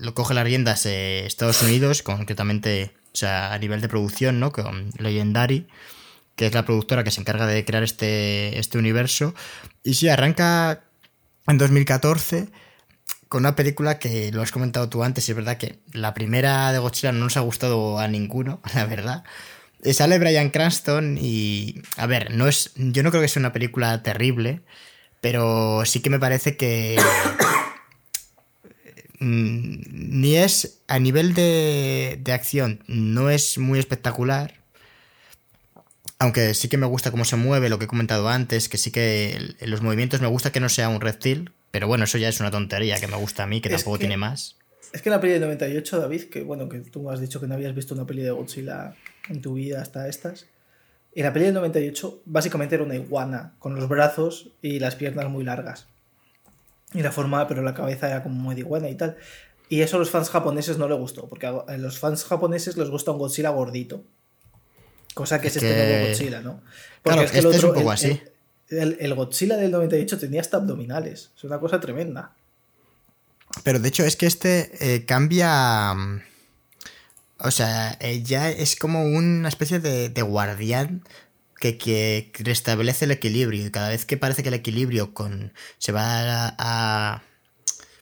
lo coge las riendas Estados Unidos, concretamente, o sea, a nivel de producción, ¿no? Con Legendary que es la productora que se encarga de crear este, este universo. Y sí, arranca en 2014 con una película que lo has comentado tú antes, es verdad que la primera de Godzilla no nos ha gustado a ninguno, la verdad. Sale Brian Cranston y, a ver, no es, yo no creo que sea una película terrible, pero sí que me parece que ni es a nivel de, de acción, no es muy espectacular, aunque sí que me gusta cómo se mueve, lo que he comentado antes, que sí que en los movimientos me gusta que no sea un reptil, pero bueno, eso ya es una tontería que me gusta a mí, que tampoco tiene más. Es que la peli de 98, David, que bueno, que tú has dicho que no habías visto una peli de Godzilla en tu vida hasta estas. Y la peli del 98 básicamente era una iguana, con los brazos y las piernas muy largas. Y la forma, pero la cabeza era como muy de iguana y tal. Y eso a los fans japoneses no les gustó, porque a los fans japoneses les gusta un Godzilla gordito. Cosa que es, este nuevo Godzilla, ¿no? Porque es que el otro, un poco así. El, Godzilla del 98 tenía hasta abdominales. Es una cosa tremenda. Pero de hecho es que este eh, cambia... Mm, o sea, eh, ya es como una especie de, guardián que, que, restablece el equilibrio. Y cada vez que parece que el equilibrio con, se va a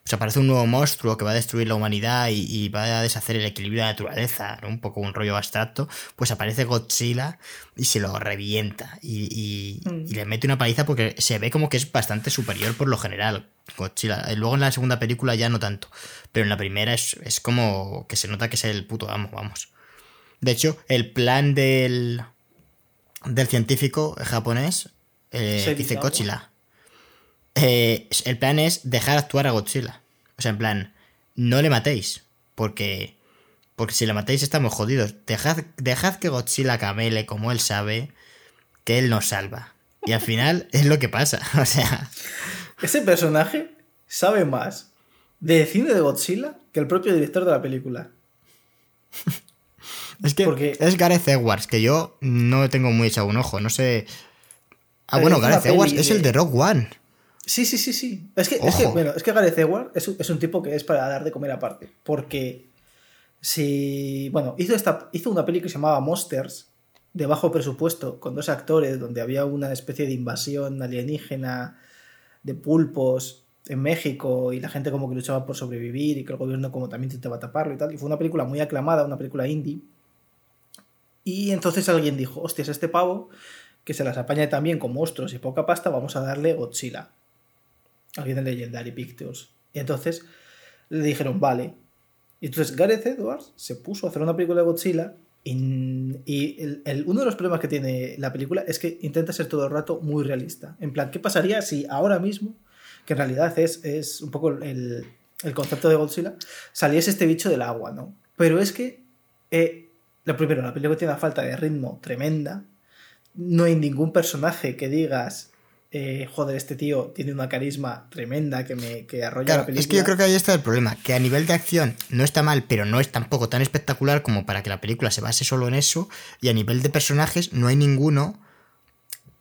pues aparece un nuevo monstruo que va a destruir la humanidad y, va a deshacer el equilibrio de la naturaleza, un poco un rollo abstracto, pues aparece Godzilla y se lo revienta y, mm. le mete una paliza porque se ve como que es bastante superior por lo general Godzilla. Eh, luego en la segunda película ya no tanto, pero en la primera es, como que se nota que es el puto amo, vamos. De hecho, el plan del, del científico japonés eh, dice Godzilla eh, el plan es dejar actuar a Godzilla. O sea, en plan, no le matéis. Porque. Porque si le matéis estamos jodidos. Dejad, dejad que Godzilla camele como él sabe que él nos salva. Y al final es lo que pasa. O sea. Ese personaje sabe más de cine de Godzilla que el propio director de la película. Es que es Gareth Edwards, que yo no tengo muy echado un ojo. No sé. Ah, bueno, Gareth Edwards es el de Rock One. Sí, sí, sí, sí. Es que, es que, bueno, es que Gareth Edwards es, un tipo que es para dar de comer aparte. Porque si. Bueno, hizo, esta, hizo una película que se llamaba Monsters, de bajo presupuesto, con dos actores, donde había una especie de invasión alienígena de pulpos en México y la gente como que luchaba por sobrevivir y que el gobierno como también intentaba taparlo y tal. Y fue una película muy aclamada, una película indie. Y entonces alguien dijo, hostias, este pavo que se las apaña también con monstruos y poca pasta, vamos a darle Godzilla. Alguien de Legendary Pictures. Y entonces le dijeron, vale. Y entonces Gareth Edwards se puso a hacer una película de Godzilla y, el, uno de los problemas que tiene la película es que intenta ser todo el rato muy realista. En plan, ¿qué pasaría si ahora mismo, que en realidad es, es un poco el, el, concepto de Godzilla, saliese este bicho del agua, ¿no? Pero es que, eh, lo primero, la película tiene una falta de ritmo tremenda. No hay ningún personaje que digas, eh, joder, este tío tiene una carisma tremenda que me que arrolla la película. Es que yo creo que ahí está el problema, que a nivel de acción no está mal, pero no es tampoco tan espectacular como para que la película se base solo en eso, y a nivel de personajes no hay ninguno.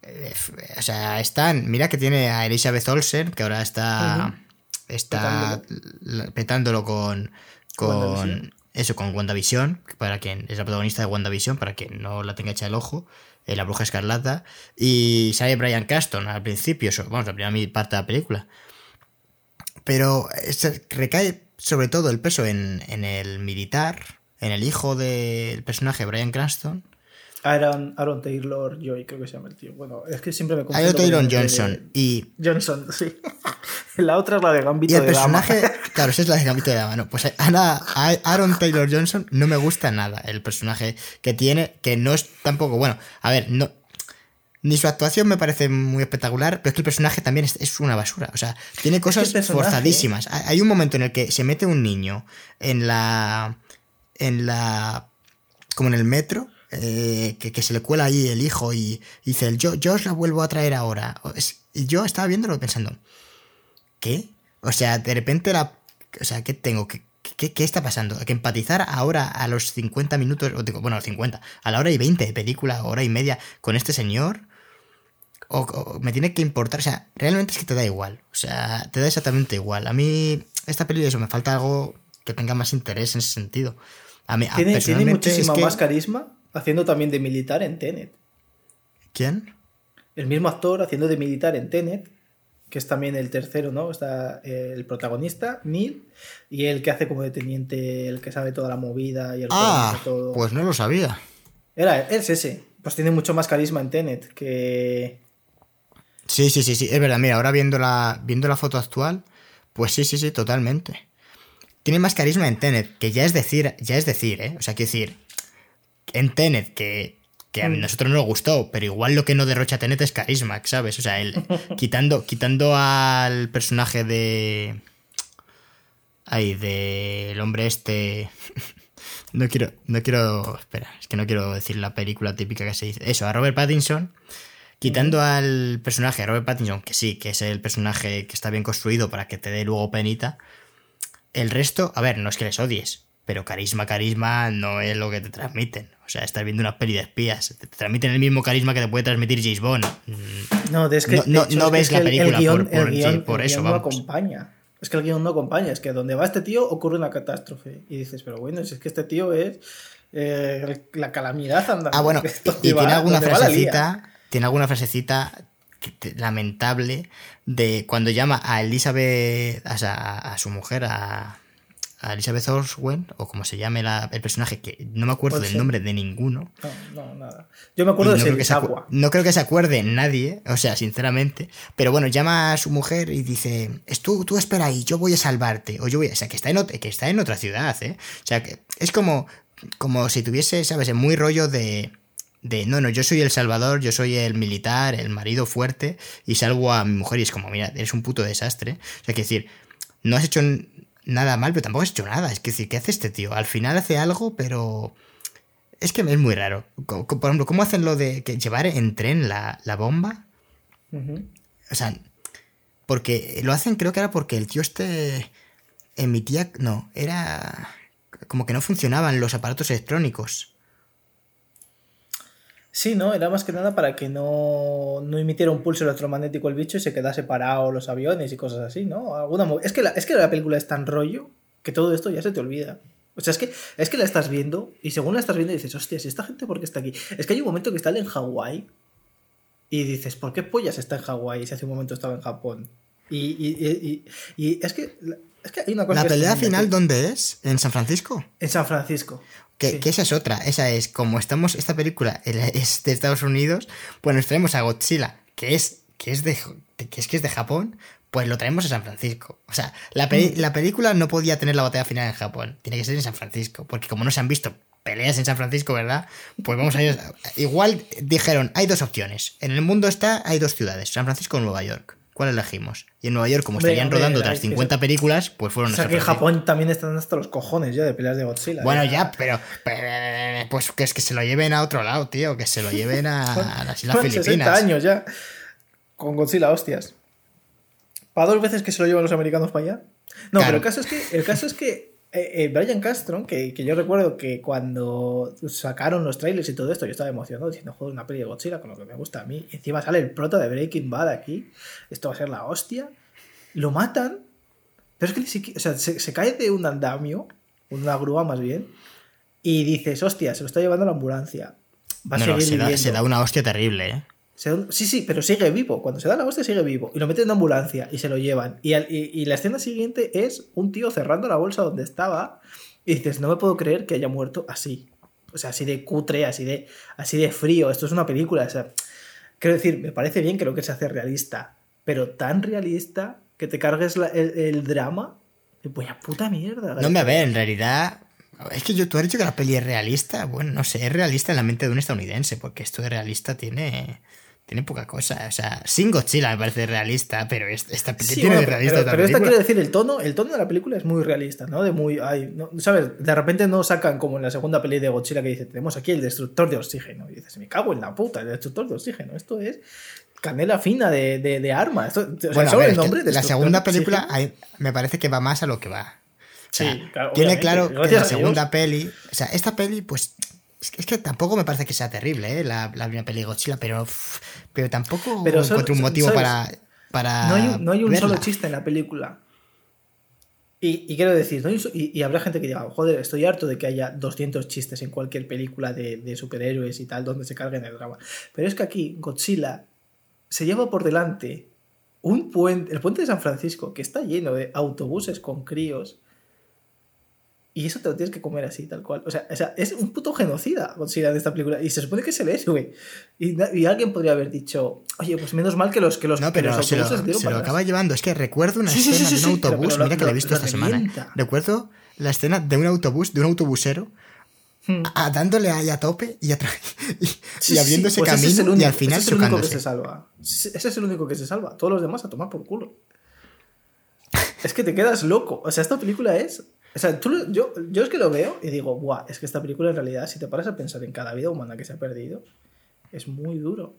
Eh, o sea, están. Mira que tiene a Elizabeth Olsen, que ahora está. Está petándolo, con. con eso, con WandaVision, para quien es la protagonista de WandaVision, para quien no la tenga hecha el ojo. Eh, la Bruja Escarlata, y sale Brian Caston al principio, vamos, la primera parte de la película. Pero recae sobre todo el peso en, en el militar, en el hijo del personaje Brian Cranston, Aaron, Aaron Taylor Joy, creo que se llama el tío. Bueno, es que siempre me confundo. Aaron Taylor Johnson. Y... Johnson, sí. la otra es la de Gambito y el personaje, Claro, esa es la de Gambito de Dama. No, pues Ana, Aaron Taylor Johnson no me gusta nada. El personaje que tiene, que no es tampoco. Bueno, a ver, no. Ni su actuación me parece muy espectacular, pero es que el personaje también es, una basura. O sea, tiene cosas forzadísimas. Hay un momento en el que se mete un niño en la. en la. como en el metro eh, que, se le cuela ahí el hijo y, dice, yo, yo os la vuelvo a traer ahora. Y yo estaba viéndolo pensando, ¿qué? O sea, de repente la... O sea, ¿qué tengo? ¿Qué, qué, está pasando? ¿Que empatizar ahora a los 50 minutos, bueno, a los 50, a la hora y 20 de película, hora y media, con este señor? O, me tiene que importar, o sea, realmente es que te da igual, o sea, te da exactamente igual. A mí, esta película, eso, me falta algo que tenga más interés en ese sentido. A mí, ¿Tiene, ¿tiene muchísimo más carisma haciendo también de militar en Tenet. ¿Quién? El mismo actor haciendo de militar en Tenet, que es también el tercero, ¿no? Está eh, el protagonista, Neil, y el que hace como de teniente, el que sabe toda la movida y el ah, todo. Pues no lo sabía. Era, es ese. Pues tiene mucho más carisma en Tenet que. Sí, sí, sí, sí. Es verdad, mira, ahora viendo la, viendo la foto actual, pues sí, sí, sí, totalmente. Tiene más carisma en Tenet, que ya es decir, ya es decir, ¿eh? O sea, quiero decir, en Tenet, que, a mm. nosotros no nos gustó, pero igual lo que no derrocha Tenet es carisma, ¿sabes? O sea, él, quitando, quitando al personaje de. Ay, del hombre este. No quiero, no quiero. Espera, es que no quiero decir la película típica que se dice. Eso, a Robert Pattinson. Quitando al personaje de Robert Pattinson, que sí, que es el personaje que está bien construido para que te dé luego penita. El resto, a ver, no es que les odies, pero carisma, carisma no es lo que te transmiten. O sea, estás viendo una peli de espías. Te transmiten el mismo carisma que te puede transmitir James Bond. No, es que, no, ves la película por, eso. no acompaña. Es que el guion no acompaña. Es que donde va este tío ocurre una catástrofe. Y dices, pero bueno, si es que este tío es eh, la calamidad andando. Ah, bueno, y, tiene alguna frasecita. Tiene alguna frasecita lamentable de cuando llama a Elizabeth, a su mujer, a, a Elizabeth Olsen, o como se llame el personaje, que no me acuerdo del nombre de ninguno. No, no, nada. Yo me acuerdo de no creo No creo que se acuerde nadie, o sea, sinceramente. Pero bueno, llama a su mujer y dice, tú, tú espera ahí, yo voy a salvarte. O yo voy O sea, que está en, que está en otra ciudad, ¿eh? O sea, que es como, como si tuviese, ¿sabes? Muy rollo de... De, no, no, yo soy el salvador, yo soy el militar, el marido fuerte, y salgo a mi mujer y es como, mira, eres un puto desastre. O sea, que decir, no has hecho nada mal, pero tampoco has hecho nada. Es que decir, ¿qué hace este tío? Al final hace algo, pero. Es que es muy raro. Por ejemplo, ¿cómo hacen lo de que llevar en tren la, bomba? O sea, porque lo hacen, creo que era porque el tío este emitía. No, era. Como que no funcionaban los aparatos electrónicos. Sí, ¿no? Era más que nada para que no, no emitiera un pulso electromagnético el bicho y se quedase parado los aviones y cosas así, ¿no? Alguna es, que la, es que la película es tan rollo que todo esto ya se te olvida. O sea, es que, es que la estás viendo y según la estás viendo dices, hostia, ¿y esta gente por qué está aquí? Es que hay un momento que está en Hawái y dices, ¿por qué pollas está en Hawái si hace un momento estaba en Japón? Y, y- y- y es, que, es que hay una cosa ¿La pelea final dónde es? ¿En San Francisco? En San Francisco. Que, Sí. que esa es otra. Esa es, como estamos, esta película es de Estados Unidos, pues nos traemos a Godzilla, que es, que es de que es que es de Japón, pues lo traemos a San Francisco. O sea, la, peli- Mm. la película no podía tener la batalla final en Japón, tiene que ser en San Francisco, porque como no se han visto peleas en San Francisco, ¿verdad? Pues vamos a ir. Igual dijeron, hay dos opciones. En el mundo está, hay dos ciudades, San Francisco o Nueva York. ¿Cuál elegimos? Y en Nueva York, como estarían hombre, rodando otras que- 50 películas, pues fueron O sea que en. Japón también están hasta los cojones ya de peleas de Godzilla. Bueno, ya, pero, pero, Pues que es que se lo lleven a otro lado, tío. Que se lo lleven a, a las Islas Son 60 Filipinas. años ya. Con Godzilla, hostias. ¿Para dos veces que se lo llevan los americanos para allá? No, Claro. pero el caso es que, el caso es que eh, eh, Brian Castro, que, que yo recuerdo que cuando sacaron los trailers y todo esto, yo estaba emocionado diciendo, joder, una peli de Godzilla con lo que me gusta a mí. Encima sale el prota de Breaking Bad aquí. Esto va a ser la hostia. Lo matan. Pero es que ni siquiera. O sea, se, se cae de un andamio, una grúa más bien. Y dices, hostia, se lo está llevando la ambulancia. Va a No, se da, se da una hostia terrible, ¿eh? Sí, sí, pero sigue vivo. Cuando se da la hostia, sigue vivo. Y lo meten en ambulancia y se lo llevan. Y, al- y- y la escena siguiente es un tío cerrando la bolsa donde estaba. Y dices, no me puedo creer que haya muerto así. O sea, así de cutre, así de, así de frío. Esto es una película. O sea, quiero decir, me parece bien que lo que se hace realista. Pero tan realista que te cargues la- el, el drama. Y pues a puta mierda. No me a ver, en realidad. Es que yo, tú has dicho que la peli es realista. Bueno, no sé, es realista en la mente de un estadounidense, porque esto de realista tiene. Tiene poca cosa. O sea, sin Godzilla me parece realista, pero es- esta ¿qué Sí, tiene bueno, de realista pero, esta pero esta quiero decir, el tono, el tono de la película es muy realista, ¿no? De muy. ay, no, ¿Sabes? De repente no sacan como en la segunda peli de Godzilla que dice: Tenemos aquí el destructor de oxígeno. Y dices: Me cago en la puta, el destructor de oxígeno. Esto es canela fina de, de, de arma. Esto, o sea, Bueno, a solo ver, el es que nombre, la segunda película hay- me parece que va más a lo que va. O sea, Sí, claro, tiene claro que la segunda peli. O sea, esta peli, pues. Es que, es que tampoco me parece que sea terrible, ¿eh? La, la primera peli de Godzilla, pero. Pero tampoco Pero solo- encuentro un motivo ¿sabes? para. para No hay, un- no hay un solo chiste en la película. Y, y quiero decir, no y, y habrá gente que diga, joder, estoy harto de que haya 200 chistes en cualquier película de, de superhéroes y tal, donde se carguen el drama. Pero es que aquí Godzilla se lleva por delante un puente, el puente de San Francisco, que está lleno de autobuses con críos. Y eso te lo tienes que comer así, tal cual. O sea, o sea, es un puto genocida de esta película. Y se supone que es el héroe. Y, y alguien podría haber dicho, oye, pues menos mal que los, que los, No, que pero los se lo, se lo acaba atrás". llevando. Es que recuerdo una Sí, sí, sí, escena sí, de un pero- autobús, pero lo- mira que la he lo- visto lo esta semana. Recuerdo la escena de un autobús, de un autobusero, Hmm. a- dándole ahí a tope y, atra- y, Sí, y ese pues camino es el y único- al final ese es el único que se salva. Ese es el único que se salva. Todos los demás a tomar por culo. Es que te quedas loco. O sea, esta película es. O sea, tú yo, yo es que lo veo y digo, guau, es que esta película en realidad, si te paras a pensar en cada vida humana que se ha perdido, es muy duro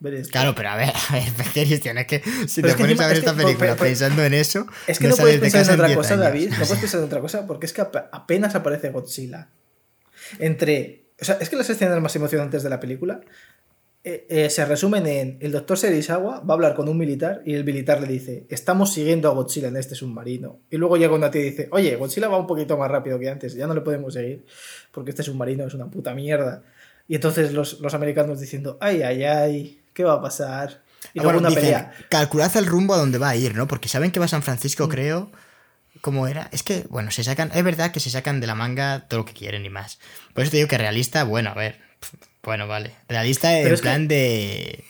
ver esto. Claro, pero a ver, a ver, Cristian, es que si Pero te que pones a ver que- esta película pensando en eso, Es que no, puedes de pensar en otra 10 cosa, años. David. No puedes pensar en otra cosa porque es que ap- apenas aparece Godzilla. Entre. O sea, es que las escenas más emocionantes de la película eh, eh, se resumen en: el doctor Serizawa va a hablar con un militar y el militar le dice: Estamos siguiendo a Godzilla en este submarino. Y luego llega una tía y dice: Oye, Godzilla va un poquito más rápido que antes, ya no le podemos seguir porque este submarino es una puta mierda. Y entonces los, los americanos diciendo: Ay, ay, ay, ¿qué va a pasar? Y Ah, luego bueno, una dicen, pelea. calculad el rumbo a donde va a ir, ¿no? Porque saben que va a San Francisco, Mm. creo. ¿Cómo era? Es que, bueno, se sacan. Es verdad que se sacan de la manga todo lo que quieren y más. Por eso te digo que realista, bueno, a ver. Bueno, vale. Realista en que- plan de.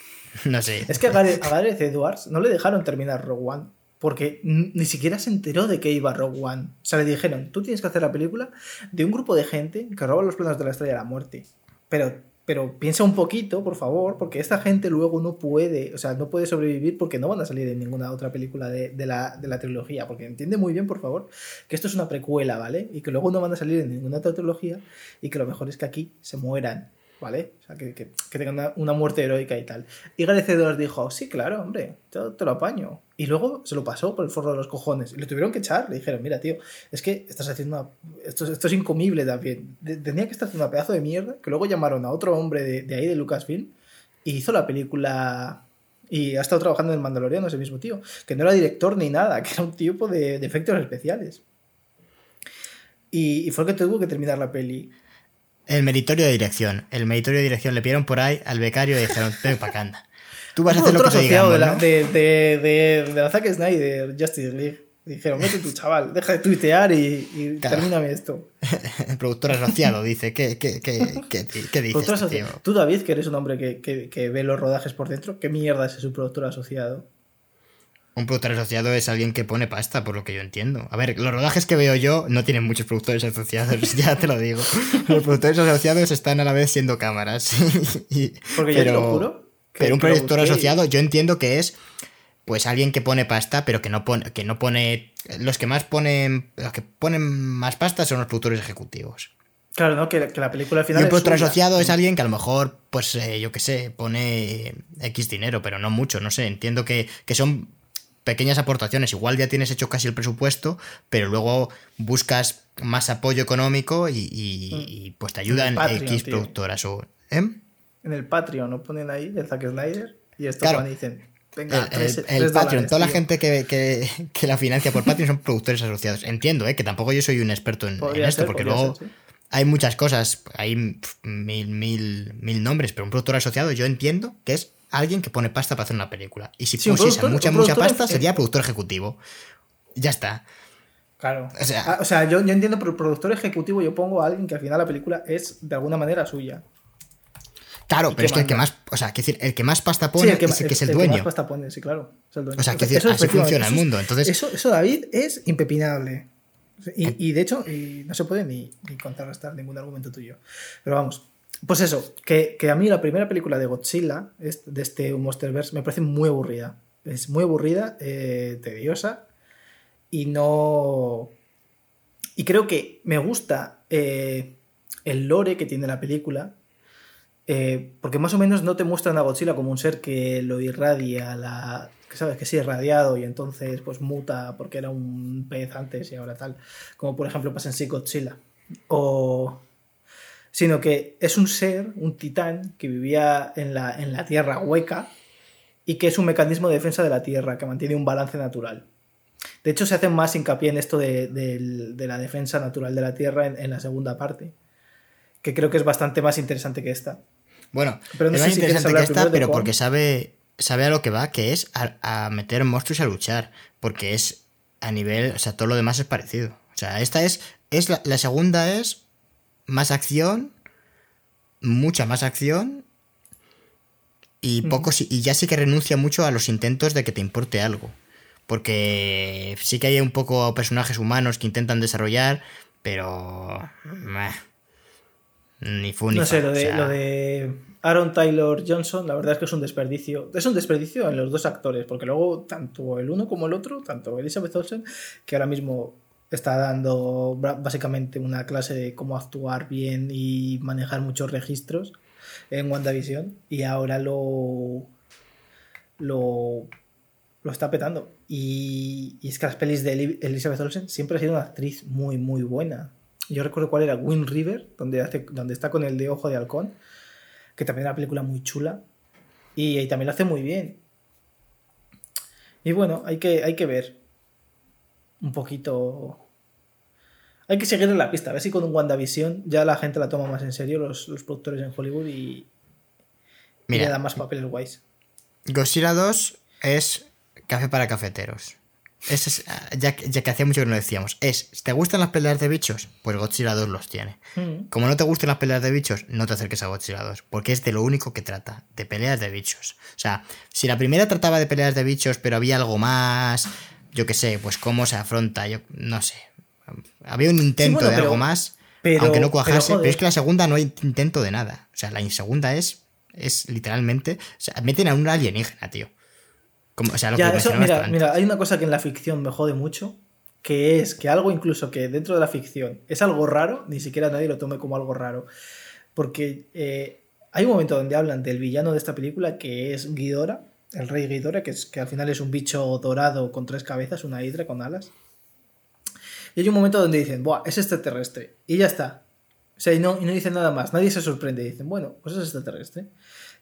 No sé. Es que a Gareth, a Gareth Edwards no le dejaron terminar Rogue One. Porque ni siquiera se enteró de que iba Rogue One. O sea, le dijeron, tú tienes que hacer la película de un grupo de gente que roba los planos de la Estrella de la Muerte. Pero, pero piensa un poquito, por favor, porque esta gente luego no puede, o sea, no puede sobrevivir porque no van a salir en ninguna otra película de, de la, de la trilogía. Porque entiende muy bien, por favor, que esto es una precuela, ¿vale? Y que luego no van a salir en ninguna otra trilogía y que lo mejor es que aquí se mueran. ¿Vale? O sea, que, que, que una, una muerte heroica y tal. Y Gareth dijo, sí, claro, hombre, te, te lo apaño. Y luego se lo pasó por el forro de los cojones. Y lo tuvieron que echar. Le dijeron, mira, tío, es que estás haciendo una... Esto, es- esto es incomible también. Tenía que estar haciendo una pedazo de mierda. Que luego llamaron a otro hombre de, de ahí, de Lucasfilm, y hizo la película... Y ha estado trabajando en el Mandaloriano ese mismo tío. Que no era director ni nada, que era un tipo de, de efectos especiales. Y, y fue el que tuvo que terminar la peli. El meritorio de dirección. El meritorio de dirección le pidieron por ahí al becario y dijeron, ven para acá, anda. Tú vas a hacer lo que te digamos, de, la, ¿no? de, de, de, de la Zack Snyder, Justice League. Dijeron, vete tu chaval, deja de tuitear y, y Claro. termíname esto. El productor asociado dice, ¿qué, qué, qué, qué, qué dices, tío? Tú, David, que eres un hombre que, que, que ve los rodajes por dentro, ¿qué mierda es su productor asociado? Un productor asociado es alguien que pone pasta, por lo que yo entiendo. A ver, los rodajes que veo yo no tienen muchos productores asociados, ya te lo digo. Los productores asociados están a la vez siendo cámaras. y- Porque yo te lo juro. pero un productor asociado yo entiendo que es pues alguien que pone pasta, pero que no pone, que no pone. Los que más ponen. Los que ponen más pasta son los productores ejecutivos. Claro, ¿no? Que, que la película al Y final. un productor asociado es alguien que a lo mejor, pues, eh, yo qué sé, pone X dinero, pero no mucho, no sé. Entiendo que, que son pequeñas aportaciones. Igual ya tienes hecho casi el presupuesto, pero luego buscas más apoyo económico y, y- y, pues te ayudan Patreon, X tío. productoras o. ¿eh? En el Patreon lo ponen ahí, el Zack Snyder, y estos Claro. van y dicen, venga, El, tres- el- tres el Patreon, dólares, toda la gente que, que- que la financia por Patreon son productores asociados. Entiendo, ¿eh? que tampoco yo soy un experto en, esto, ser, porque luego ser, sí. hay muchas cosas, hay mil, mil, mil nombres, pero un productor asociado yo entiendo que es alguien que pone pasta para hacer una película. Y si Sí, productor- mucha, mucha pasta, sería productor ejecutivo. Ya está. Claro. O sea- Ah, o sea yo, yo entiendo, pero productor ejecutivo yo pongo a alguien que al final la película es de alguna manera suya. Claro, ¿Y pero es que el que más, o sea, decir, el que más pasta pone es el que es el, que dueño. más pasta pone, sí, claro. es el dueño. O sea, quiero decir, así funciona el mundo. Entonces, Eso, eso, David, es impepinable. Eh. Y, y de hecho, y no se puede ni, ni contrarrestar ningún argumento tuyo. Pero vamos, pues eso, que, que a mí la primera película de Godzilla, de este Monsterverse, me parece muy aburrida. Es muy aburrida, eh, tediosa, y no... Y creo que me gusta eh, el lore que tiene la película, eh, porque más o menos no te muestran a Godzilla como un ser que lo irradia, la, que sabes que sí es radiado y entonces pues muta porque era un pez antes y ahora tal, como por ejemplo pasa en sí Godzilla. O sino que es un ser, un titán que vivía en la, en la tierra hueca y que es un mecanismo de defensa de la tierra que mantiene un balance natural. De hecho, se hace más hincapié en esto de, de la defensa natural de la tierra en, en la segunda parte, que creo que es bastante más interesante que esta. bueno, pero no es sé más si interesante que esta, pero porque sabe, sabe a lo que va, que es a, a meter monstruos a luchar. Porque es a nivel, o sea, todo lo demás es parecido. O sea, esta es, es la, la segunda es más acción, mucha más acción. Y poco sí- y ya sí que renuncia mucho a los intentos de que te importe algo. Porque sí que hay un poco personajes humanos que intentan desarrollar, pero. meh, ni fu ni No sé, lo o de, sea, lo de Aaron Taylor Johnson, la verdad es que es un desperdicio. Es un desperdicio en los dos actores, porque luego tanto el uno como el otro, tanto Elizabeth Olsen, que ahora mismo está dando básicamente una clase de cómo actuar bien y manejar muchos registros en WandaVision, y ahora lo. lo. lo está petando. Y, y es que las pelis de Eli- Elizabeth Olsen siempre ha sido una actriz muy, muy buena. Yo recuerdo cuál era Wind River, donde, hace, donde está con el de Ojo de Halcón, que también es una película muy chula. Y, y también lo hace muy bien. Y bueno, hay que, hay que ver un poquito. Hay que seguir en la pista, a ver si con un WandaVision ya la gente la toma más en serio, los, los productores en Hollywood, y, y Mira, le dan más papeles guays. Godzilla 2 es café para cafeteros. Ese es, ah, ya, que- ya que hacía mucho que no lo decíamos. Es, ¿te gustan las peleas de bichos? Pues Godzilla 2 los tiene. Mm. Como no te gustan las peleas de bichos, no te acerques a Godzilla 2, porque es de lo único que trata, de peleas de bichos. O sea, si la primera trataba de peleas de bichos, pero había algo más, yo qué sé, pues cómo se afronta, yo no sé. Había un intento bueno, de pero- algo más, pero- aunque no cuajase, pero, es que la segunda no hay intento de nada. O sea, la segunda es, es literalmente, o sea, meten a un alienígena, tío. Como, o sea, lo Ya, que eso, mira, mira, hay una cosa que en la ficción me jode mucho, que es que algo incluso que dentro de la ficción es algo raro, ni siquiera nadie lo tome como algo raro. Porque eh, hay un momento donde hablan del villano de esta película, que es Ghidorah, el rey Ghidorah, que, es, que al final es un bicho dorado con tres cabezas, una hidra con alas. Y hay un momento donde dicen, Buah, es extraterrestre. Y ya está. O sea, y no, y no dicen nada más. Nadie se sorprende. Dicen, bueno, pues es extraterrestre.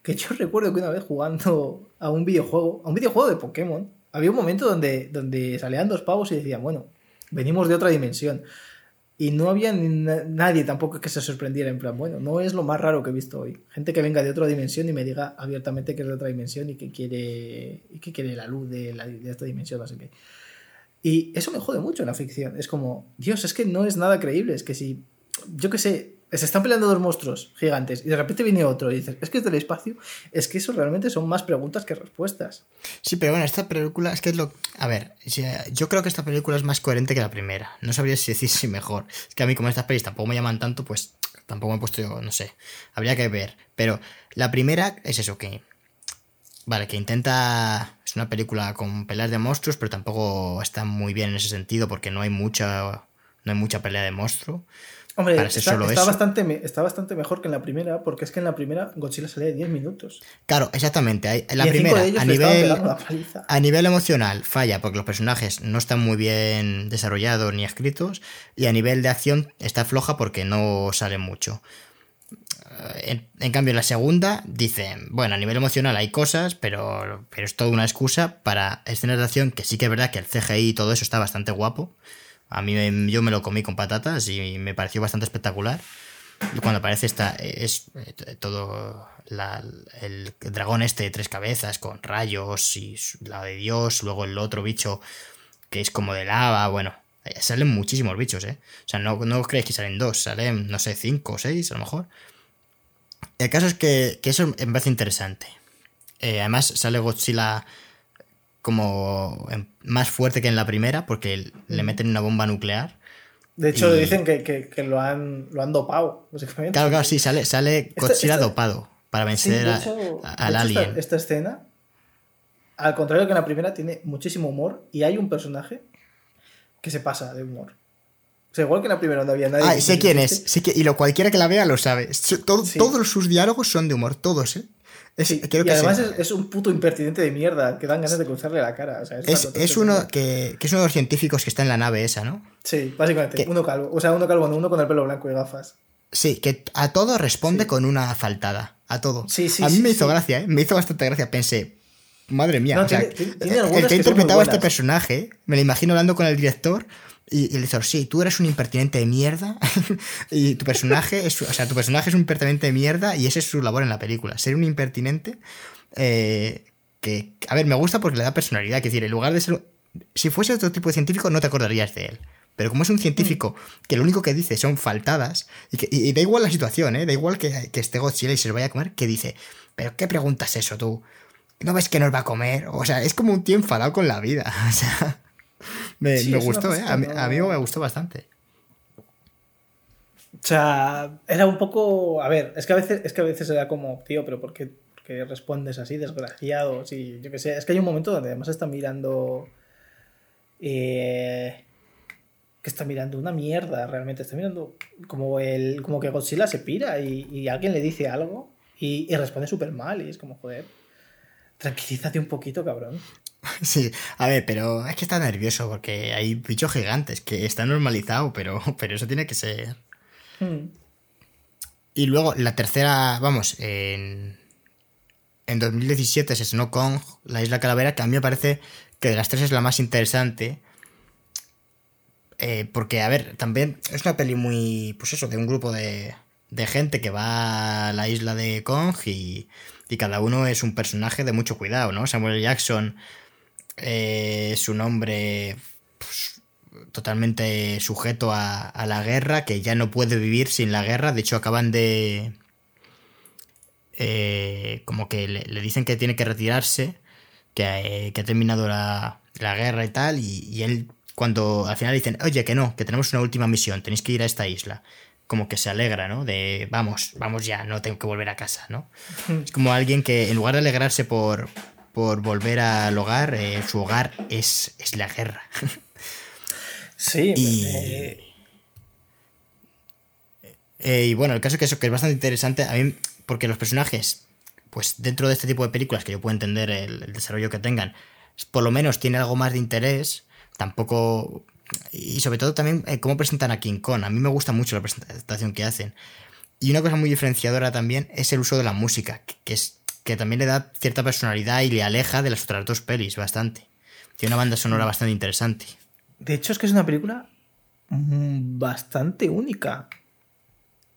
Que yo recuerdo que una vez jugando a un videojuego, a un videojuego de Pokémon, había un momento donde, donde salían dos pavos y decían, bueno, venimos de otra dimensión. Y no había nadie tampoco que se sorprendiera en plan, bueno, no es lo más raro que he visto hoy. Gente que venga de otra dimensión y me diga abiertamente que es de otra dimensión y que quiere, y que quiere la luz de, la, de esta dimensión, así que... Y eso me jode mucho en la ficción. Es como, Dios, es que no es nada creíble. Es que si, yo qué sé, se están peleando dos monstruos gigantes y de repente viene otro y dices, es que es del espacio, es que eso realmente son más preguntas que respuestas. Sí, pero bueno, esta película es que es lo... A ver, yo creo que esta película es más coherente que la primera. No sabría si decir si mejor. Es que a mí como estas pelis tampoco me llaman tanto, pues tampoco me he puesto, no sé, habría que ver. Pero la primera es eso, que... Vale, que intenta... Es una película con peleas de monstruos, pero tampoco está muy bien en ese sentido porque no hay mucha... No hay mucha pelea de monstruo. Hombre, está, bastante, está bastante mejor que en la primera, porque es que en la primera Godzilla sale de 10 minutos. Claro, exactamente. En la primera, a nivel, a nivel emocional, falla porque los personajes no están muy bien desarrollados ni escritos, y a nivel de acción está floja porque no sale mucho. En, cambio, la segunda dicen, bueno, a nivel emocional hay cosas, pero, pero es toda una excusa para escenas de acción que sí que es verdad que el CGI y todo eso está bastante guapo. A mí yo me lo comí con patatas y me pareció bastante espectacular. Cuando aparece esta, es eh, todo el dragón este de tres cabezas con rayos y la de Dios, luego el otro bicho que es como de lava, bueno, eh, salen muchísimos bichos, ¿eh? O sea, no, no creéis que salen dos, salen, no sé, cinco o seis a lo mejor. El caso es que, eso me parece interesante. Eh, además sale Godzilla como más fuerte que en la primera, porque le meten una bomba nuclear. De hecho, dicen que, lo, han, lo han dopado, básicamente. Claro, claro, sí, sale, sale Godzilla dopado para vencer al alien. Esta, escena, al contrario que en la primera, tiene muchísimo humor y hay un personaje que se pasa de humor. O sea, igual que en la primera no había nadie. Ah, sé quién es. Sí que, y lo cualquiera que la vea lo sabe. Todos sus diálogos son de humor, todos, ¿eh? y además es, un puto impertinente de mierda que dan ganas de cruzarle la cara. es, uno que, es uno de los científicos que está en la nave esa, ¿no? Sí, básicamente. uno calvo. O sea, uno calvo, uno con el pelo blanco y gafas. Sí, que a todo responde con una faltada. A todo. Sí, sí, a mí me hizo gracia, ¿eh? Me hizo bastante gracia. Pensé, madre mía. el que ha interpretado a este personaje, me lo imagino hablando con el director y, el le sí, tú eres un impertinente de mierda. y tu personaje es, o sea, tu personaje es un impertinente de mierda y ese es su labor en la película. Ser un impertinente eh, que, a ver, me gusta porque le da personalidad. Es decir, en lugar de ser... Si fuese otro tipo de científico no te acordarías de él. Pero como es un científico que lo único que dice son faltadas, y, que, da igual la situación, ¿eh? da igual que, que esté Godzilla y se lo vaya a comer, que dice, pero ¿qué preguntas eso tú? ¿No ves que nos va a comer? O sea, es como un tío enfadado con la vida. O sea, me, gustó, ¿eh? A mí, me gustó bastante. O sea, era un poco. A ver, es que a veces, es que a veces era como, tío, pero ¿por qué, respondes así, desgraciado? Sí, yo qué sé. Es que hay un momento donde además está mirando. Eh, que está mirando una mierda, realmente. Está mirando como el. como que Godzilla se pira y, alguien le dice algo y, y responde súper mal. Y es como, joder. Tranquilízate un poquito, cabrón. Sí, a ver, pero es que está nervioso porque hay bichos gigantes que está normalizado, pero, pero eso tiene que ser. Hmm. Y luego la tercera, vamos, en, en 2017 es Snow Kong, la isla Calavera, que a mí me parece que de las tres es la más interesante. Eh, porque, a ver, también es una peli muy, pues eso, de un grupo de, de gente que va a la isla de Kong y, y cada uno es un personaje de mucho cuidado, ¿no? Samuel Jackson eh, su nombre pues, totalmente sujeto a, la guerra, que ya no puede vivir sin la guerra. De hecho, acaban de... Eh, como que le, dicen que tiene que retirarse, que, eh, ha terminado la, guerra y tal, y, él cuando al final dicen, oye, que no, que tenemos una última misión, tenéis que ir a esta isla. Como que se alegra, ¿no? De, vamos, vamos ya, no tengo que volver a casa, ¿no? Es como alguien que en lugar de alegrarse por, por volver al hogar, eh, su hogar es, es, la guerra. Sí. Y, eh, eh, y bueno, el caso es que eso que es bastante interesante, a mí, porque los personajes, pues dentro de este tipo de películas, que yo puedo entender el, desarrollo que tengan, por lo menos tiene algo más de interés, tampoco... Y sobre todo también cómo presentan a King Kong. A mí me gusta mucho la presentación que hacen. Y una cosa muy diferenciadora también es el uso de la música, que es que también le da cierta personalidad y le aleja de las otras dos pelis bastante. Tiene una banda sonora bastante interesante. De hecho, es que es una película mm, bastante única.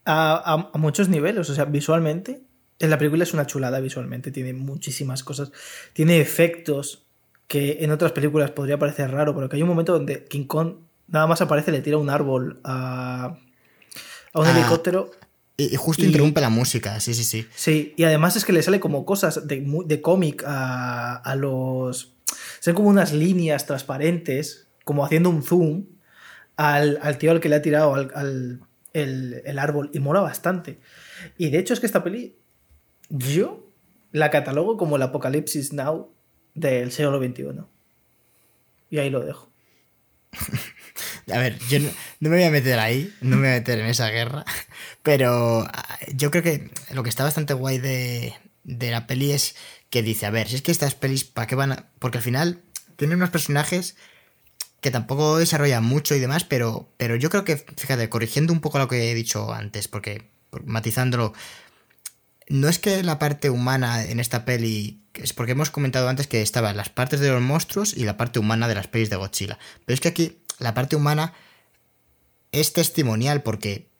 A, a, muchos niveles, o sea, visualmente. En la película es una chulada visualmente, tiene muchísimas cosas. Tiene efectos que en otras películas podría parecer raro, pero que hay un momento donde King Kong nada más aparece, le tira un árbol a, a un ah, helicóptero. Y, justo interrumpe la música, sí, sí, sí. Sí, y además es que le sale como cosas de, de cómic a, a los... Son como unas líneas transparentes, como haciendo un zoom al, al tío al que le ha tirado al, el, el, árbol, y mola bastante. Y de hecho es que esta peli, yo la catalogo como el Apocalipsis Now del siglo XXI. Y ahí lo dejo. A ver, yo no, me voy a meter ahí, no me voy a meter en esa guerra, pero ah, yo creo que lo que está bastante guay de, de la peli es que dice, a ver, si es que estas pelis, ¿para qué van a...? Porque al final tienen unos personajes que tampoco desarrollan mucho y demás, pero, pero yo creo que, fíjate, corrigiendo un poco lo que he dicho antes, porque matizándolo, no es que la parte humana en esta peli, es porque hemos comentado antes que estaban las partes de los monstruos y la parte humana de las pelis de Godzilla, pero es que aquí la parte humana es testimonial porque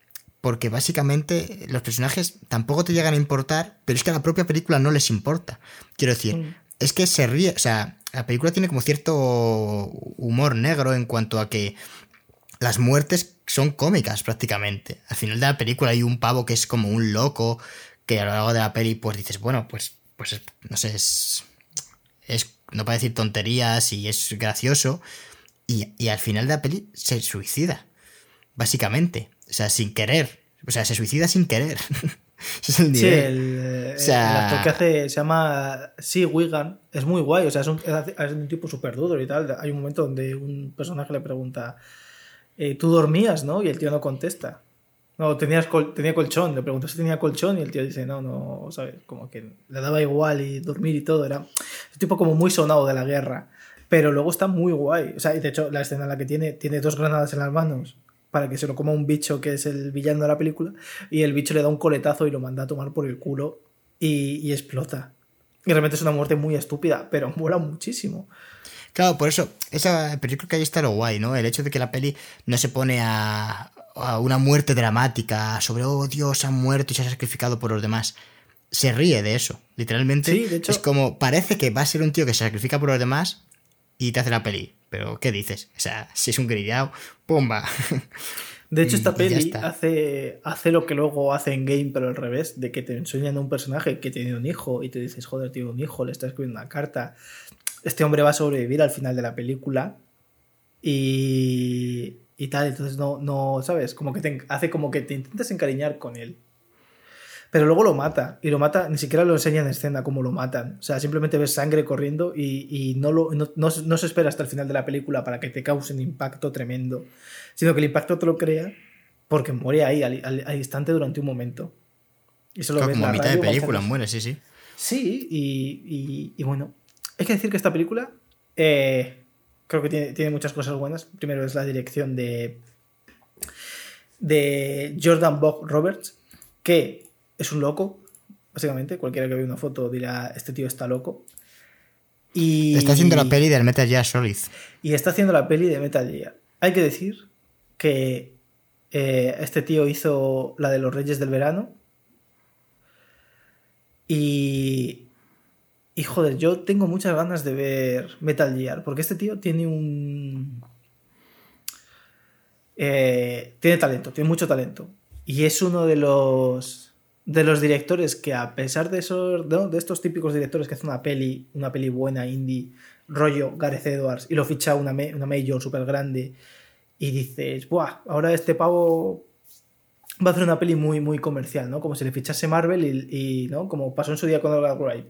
porque básicamente los personajes tampoco te llegan a importar, pero es que a la propia película no les importa. Quiero decir, mm. es que se ríe, o sea, la película tiene como cierto humor negro en cuanto a que las muertes son cómicas prácticamente. Al final de la película hay un pavo que es como un loco, que a lo largo de la peli pues dices, bueno, pues, pues no sé, es, es no para decir tonterías y es gracioso, y, al final de la peli se suicida. Básicamente. O sea, sin querer. O sea, se suicida sin querer. es el Sí, el, actor que hace se llama Sí Wigan. Es muy guay. O sea, es un, es un tipo súper duro y tal. Hay un momento donde un personaje le pregunta: eh, Tú dormías, ¿no? Y el tío no contesta. No, tenías tenía colchón. Le preguntó si tenía colchón y el tío dice: No, no, ¿sabes? Como que le daba igual y dormir y todo. Era un tipo como muy sonado de la guerra. Pero luego está muy guay. O sea, de hecho, la escena en la que tiene, tiene dos granadas en las manos para que se lo coma un bicho que es el villano de la película. Y el bicho le da un coletazo y lo manda a tomar por el culo y, explota. Y realmente es una muerte muy estúpida, pero mola muchísimo. Claro, por eso, esa, pero yo creo que ahí está lo guay, ¿no? El hecho de que la peli no se pone a, a una muerte dramática, sobre, oh Dios, ha muerto y se ha sacrificado por los demás. Se ríe de eso, literalmente. Sí, de hecho, es como, parece que va a ser un tío que se sacrifica por los demás, y te hace la peli. Pero, ¿qué dices? O sea, si es un grillado, ¡pumba! De hecho, esta peli hace, hace lo que luego hace en game, pero al revés, de que te enseñan a un personaje que tiene un hijo y te dices, joder, tiene un hijo, le está escribiendo una carta. Este hombre va a sobrevivir al final de la película y, y tal. Entonces, no, no, ¿sabes? Como que te hace como que te intentas encariñar con él. Pero luego lo mata. Y lo mata, ni siquiera lo enseña en escena como lo matan. O sea, simplemente ves sangre corriendo y, no, lo, no, se espera hasta el final de la película para que te cause un impacto tremendo. Sino que el impacto te lo crea porque muere ahí, al, instante, durante un momento. Y eso lo ves como a mitad de película muere, sí, sí. Sí, y, bueno. Hay que decir que esta película eh, creo que tiene, tiene muchas cosas buenas. Primero es la dirección de, de Jordan Bog Roberts, que es un loco, básicamente. Cualquiera que vea una foto dirá, este tío está loco. Y... Está haciendo la peli del Metal Gear Solid. Y está haciendo la peli de Metal Gear. Hay que decir que eh, este tío hizo la de los Reyes del Verano. Y... Y joder, yo tengo muchas ganas de ver Metal Gear, porque este tío tiene un... Eh, tiene talento, tiene mucho talento. Y es uno de los de los directores que a pesar de esos de estos típicos directores que hacen una peli una peli buena indie rollo Gareth Edwards y lo ficha una, una major súper grande y dices Buah, ahora este pavo va a hacer una peli muy muy comercial no como si le fichase Marvel y, no como pasó en su día con Edgar Wright.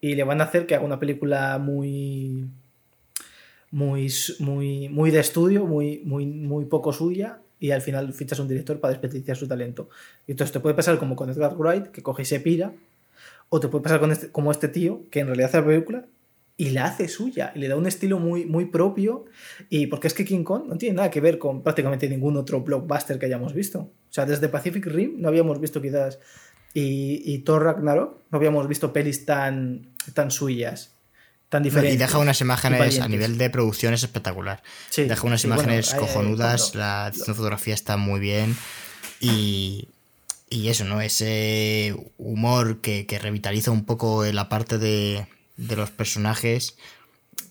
Y le van a hacer que haga una película muy muy muy muy de estudio muy muy muy poco suya y al final fichas a un director para desperdiciar su talento. Y entonces te puede pasar como con Edgar Wright, que coge y pira, o te puede pasar con este, como este tío, que en realidad hace la película y la hace suya, y le da un estilo muy, muy propio, y porque es que King Kong no tiene nada que ver con prácticamente ningún otro blockbuster que hayamos visto. O sea, desde Pacific Rim no habíamos visto quizás, y, y Thor Ragnarok no habíamos visto pelis tan, tan suyas. Tan. Y deja unas imágenes a nivel de producción es espectacular. Sí, deja unas sí, imágenes cojonudas, la fotografía está muy bien y, y eso, ¿no? Ese humor que, que revitaliza un poco la parte de, de los personajes.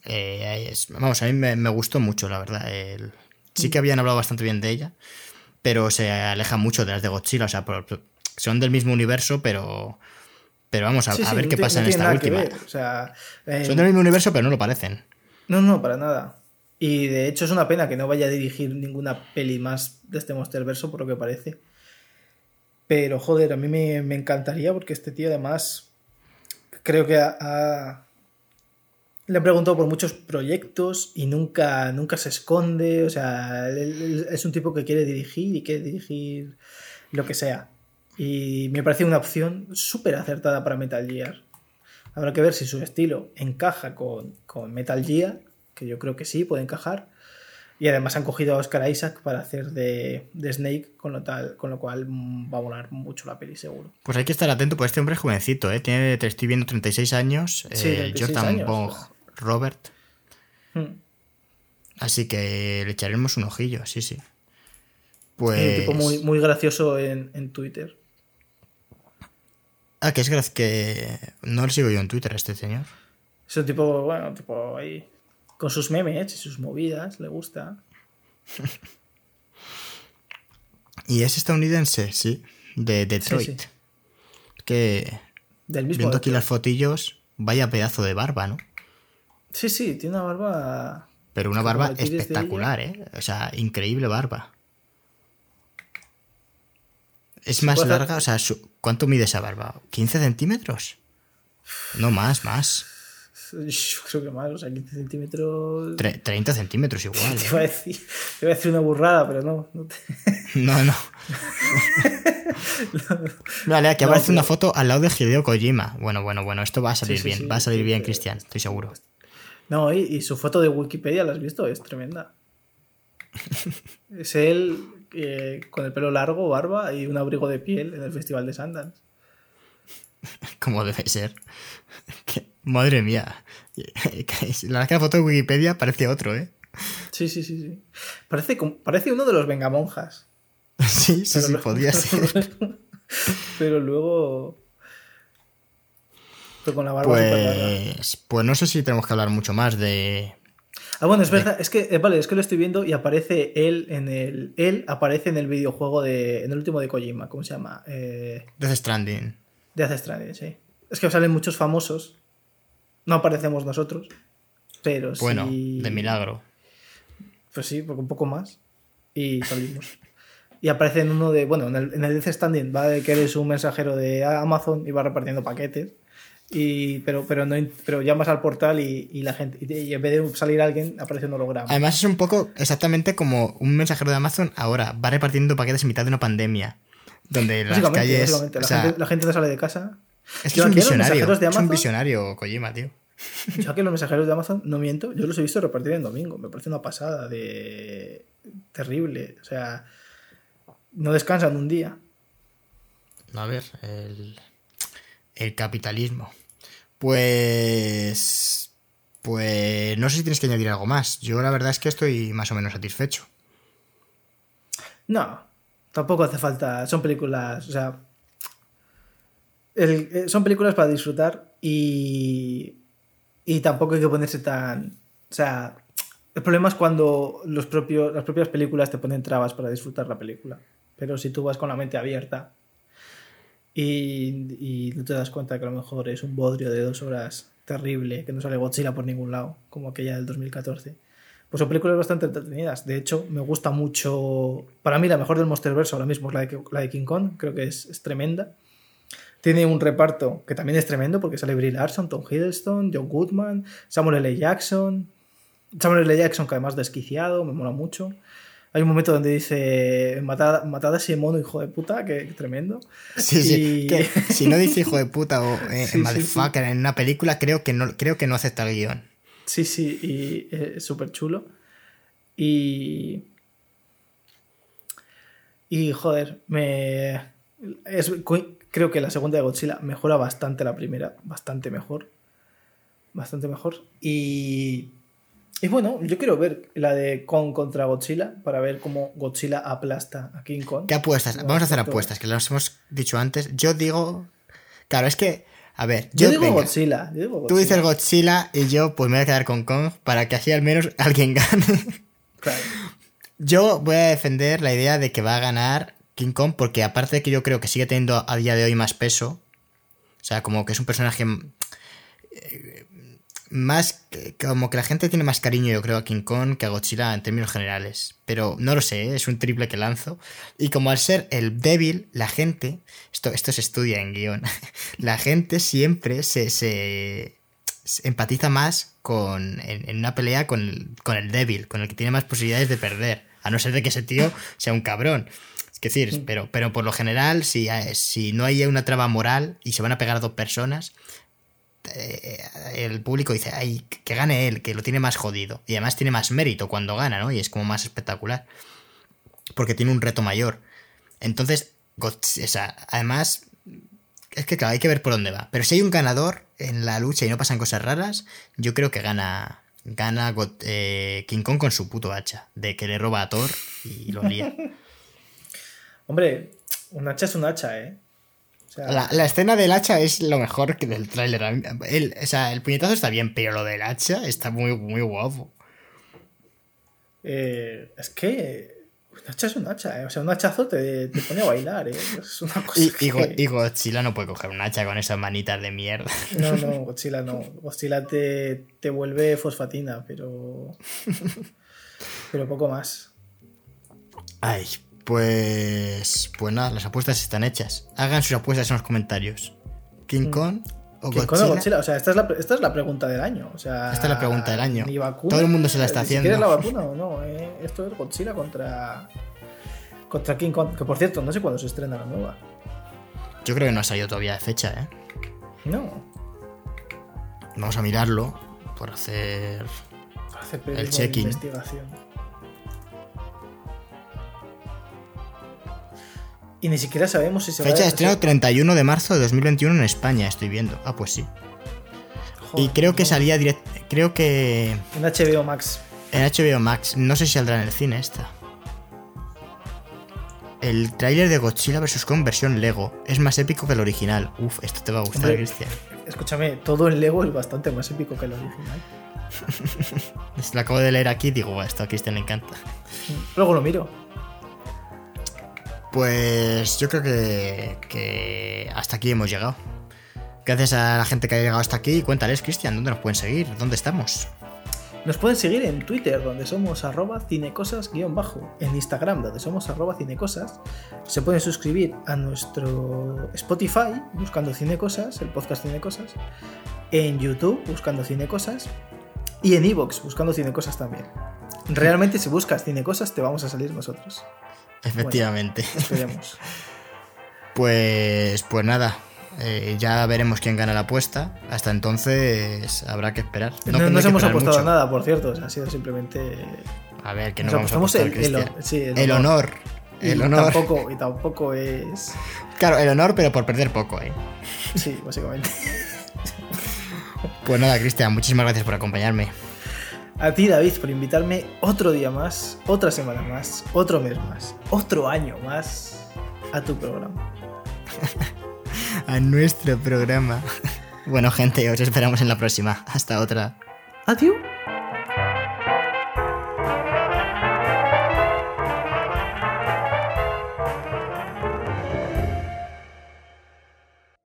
eh, es- vamos, a mí me, me gustó mucho, la verdad. El- sí Mm. que habían hablado bastante bien de ella, pero se aleja mucho de las de Godzilla. O sea, por- son del mismo universo, pero... Pero vamos a, Sí, a sí, ver qué pasa no en esta última. O sea, eh, Son del mismo universo, pero no lo parecen. No, no, para nada. Y de hecho es una pena que no vaya a dirigir ninguna peli más de este Monsterverso, por lo que parece. Pero joder, a mí me, me encantaría porque este tío además creo que le han preguntado por muchos proyectos y nunca, nunca se esconde. O sea, él- él es un tipo que quiere dirigir y quiere dirigir lo que sea. Y me parece una opción súper acertada para Metal Gear. Habrá que ver si su estilo encaja con, con Metal Gear, que yo creo que sí, puede encajar. Y además han cogido a Oscar Isaac para hacer de, de Snake, con lo, tal, con lo cual va a volar mucho la peli, seguro. Pues hay que estar atento, pues este hombre es jovencito, ¿eh? Tiene, te estoy viendo 36 años. Sí, eh, 36 Jordan años. Bong Robert. Hmm. Así que le echaremos un ojillo, sí, sí. Pues. Un tipo muy, muy gracioso en, en Twitter. Ah, que es gracias que. No le sigo yo en Twitter a este señor. Es un tipo, bueno, tipo ahí. Con sus memes y sus movidas, le gusta. Y es estadounidense, sí. De Detroit. sí. Que. Del mismo. Viendo aquí las fotillos, vaya pedazo de barba, ¿no? Sí, sí, tiene una barba. Pero una barba espectacular, ¿eh? O sea, increíble barba. Es más hacer- larga, o sea, su- ¿cuánto mide esa barba? ¿15 centímetros? No más, más. Yo creo que más, o sea, 15 centímetros. Tre- 30 centímetros igual. Te ¿eh? iba, a decir, te iba a decir una burrada, pero no. no te- No, no. Vale, aquí aparece pero- una foto al lado de Hideo Kojima. Bueno, bueno, bueno, esto va a salir sí, bien, sí, va a salir bien, Cristian, estoy seguro. No, y, y su foto de Wikipedia, ¿la has visto? Es tremenda. es él eh, con el pelo largo, barba y un abrigo de piel en el Festival de Sundance. Como debe ser. Madre mía. La verdad es que la foto de Wikipedia parece otro, ¿eh? Sí, sí, sí, sí. Parece, parece uno de los vengamonjas. Sí, sí, Pero sí, luego- podría ser. Pero luego. Pero con la barba. Pues, pues no sé si tenemos que hablar mucho más de. Ah, bueno, es verdad, es que, eh, vale, es que lo estoy viendo y aparece él en el. Él aparece en el videojuego de. En el último de Kojima, ¿cómo se llama? Eh, Death Stranding. de Hace Stranding, sí. Es que salen muchos famosos. No aparecemos nosotros. Pero Bueno, sí. de milagro. Pues sí, porque un poco más. Y salimos. Y aparece en uno de. Bueno, en el, en el Death Standing va de que eres un mensajero de Amazon y va repartiendo paquetes. Y, pero, pero, no, pero llamas al portal y, y la gente. Y, y en vez de salir alguien, aparece un holograma. Además, es un poco exactamente como un mensajero de Amazon ahora va repartiendo paquetes en mitad de una pandemia. Donde las Básicamente, calles. o La, sea, gente, la gente no sale de casa. es que Yo es un aquí visionario. de Es un Amazon- visionario, Kojima, tío. Yo que los mensajeros de Amazon, no miento, yo los he visto repartir en domingo. Me parece una pasada de. terrible. O sea, no descansan un día. A ver, el, el capitalismo. Pues. Pues no sé si tienes que añadir algo más. Yo la verdad es que estoy más o menos satisfecho. No, tampoco hace falta. Son películas, o sea. eh, son películas para disfrutar y. Y tampoco hay que ponerse tan. O sea, el problema es cuando los propios, las propias películas te ponen trabas para disfrutar la película. Pero si tú vas con la mente abierta y, y no te das cuenta que a lo mejor es un bodrio de dos horas terrible, que no sale Godzilla por ningún lado, como aquella del 2014, pues son películas bastante entretenidas. De hecho, me gusta mucho. Para mí, la mejor del Monsterverse ahora mismo es la de, la de King Kong. Creo que es, es tremenda. Tiene un reparto que también es tremendo porque sale Brie Larson, Tom Hiddleston, John Goodman, Samuel L. Jackson. Samuel L. Jackson, que además desquiciado, me mola mucho. Hay un momento donde dice: Matad, matad a ese mono, hijo de puta, que, que tremendo. Sí, sí. Y- que si no dice hijo de puta o eh, Sí, sí, motherfucker en una película, creo que no, creo que no acepta el guion. Sí, sí, y eh, es súper chulo. Y. Y joder, me. es- creo que la segunda de Godzilla mejora bastante la primera, bastante mejor. bastante mejor. Y, y bueno, yo quiero ver la de Kong contra Godzilla para ver cómo Godzilla aplasta a King Kong. ¿Qué apuestas? Vamos a hacer apuestas, que las hemos dicho antes. Yo digo. Claro, es que. A ver, Yo, yo, digo, venga, Godzilla, yo digo Tú Godzilla. dices Godzilla y yo pues me voy a quedar con Kong para que así al menos alguien gane. Claro. Yo voy a defender la idea de que va a ganar King Kong porque aparte de que yo creo que sigue teniendo a día de hoy más peso, o sea, como que es un personaje eh, más como que la gente tiene más cariño yo creo a King Kong que a Godzilla en términos generales, pero no lo sé, ¿eh? es un triple que lanzo y como al ser el débil, la gente, esto, esto se estudia en guion, la gente siempre se, se- se empatiza más con, en, en una pelea con el, con el débil, con el que tiene más posibilidades de perder, a no ser de que ese tío sea un cabrón. Es decir, pero, pero por lo general, si, si no hay una traba moral y se van a pegar dos personas, eh, el público dice, ay, que gane él, que lo tiene más jodido. Y además tiene más mérito cuando gana, ¿no? Y es como más espectacular. Porque tiene un reto mayor. Entonces, Godz- o sea, además, es que claro, hay que ver por dónde va. Pero si hay un ganador en la lucha y no pasan cosas raras, yo creo que gana, gana eh, King Kong con su puto hacha. De que le roba a Thor y lo lía. Hombre, un hacha es un hacha, ¿eh? Sea, La, la escena del hacha es lo mejor que del tráiler. El, o sea, el puñetazo está bien, pero lo del hacha está muy, muy guapo. eh, es que un hacha es un hacha, ¿eh? O sea, un hachazo te, te pone a bailar, ¿eh? Es una cosa Y, y, que- Go- y Godzilla no puede coger un hacha con esas manitas de mierda. No, no, Godzilla no. Godzilla te, te vuelve fosfatina, pero. Pero poco más. Ay, pues. Pues nada, las apuestas están hechas. Hagan sus apuestas en los comentarios. ¿King Kong o ¿Quién Godzilla? conoce a Godzilla? O sea, esta es, la, esta es la pregunta del año. O sea, Esta es la pregunta del año. vacuna, Todo el mundo se la está haciendo. siquiera es la vacuna o no. ¿eh? Esto es Godzilla contra. Contra King Kong. Que por cierto, no sé cuándo se estrena la nueva. Yo creo que no ha salido todavía de fecha, ¿eh? No. Vamos a mirarlo por hacer. Para hacer de check-in. investigación. Y ni siquiera sabemos si se Fecha va de a estreno 31 de marzo de 2021 en España, estoy viendo. Ah, pues sí. Y creo que salía directo. Creo que. En HBO Max. En HBO Max. No sé si saldrá en el cine esta. El tráiler de Godzilla vs. Kong versión Lego. Es más épico que el original. Uf, esto te va a gustar, Hombre. Cristian. Escúchame, todo en Lego es bastante más épico que el original. Lo acabo de leer aquí y digo, "Buah, esto a Cristian le encanta. Luego lo miro. Pues yo creo que, hasta aquí hemos llegado. Gracias a la gente que ha llegado hasta aquí. Cuéntales, Cristian, ¿dónde nos pueden seguir? ¿Dónde estamos? Nos pueden seguir en Twitter, donde somos arroba cinecosas-bajo. En Instagram, donde somos arroba cinecosas. Se pueden suscribir a nuestro Spotify, buscando Cinecosas, el podcast Cinecosas. En YouTube, buscando Cinecosas. Y en Evox, buscando Cinecosas también. Realmente, si buscas Cinecosas, te vamos a salir nosotros. Efectivamente. Esperemos. Pues, pues nada. eh, ya veremos quién gana la apuesta. Hasta entonces habrá que esperar. No, nos hemos apostado mucho. nada, por cierto. o sea, ha sido simplemente. A ver, que no Nos vamos a apostamos apostar, el, sí, el El honor. Y El honor. Tampoco, y tampoco es. Claro, el honor, pero por perder poco, ¿eh? Sí, básicamente. Pues nada, Cristian, muchísimas gracias por acompañarme. A ti, David, por invitarme otro día más, otra semana más, otro mes más, otro año más a tu programa. A nuestro programa. Bueno, gente, os esperamos en la próxima. Hasta otra. Adiós.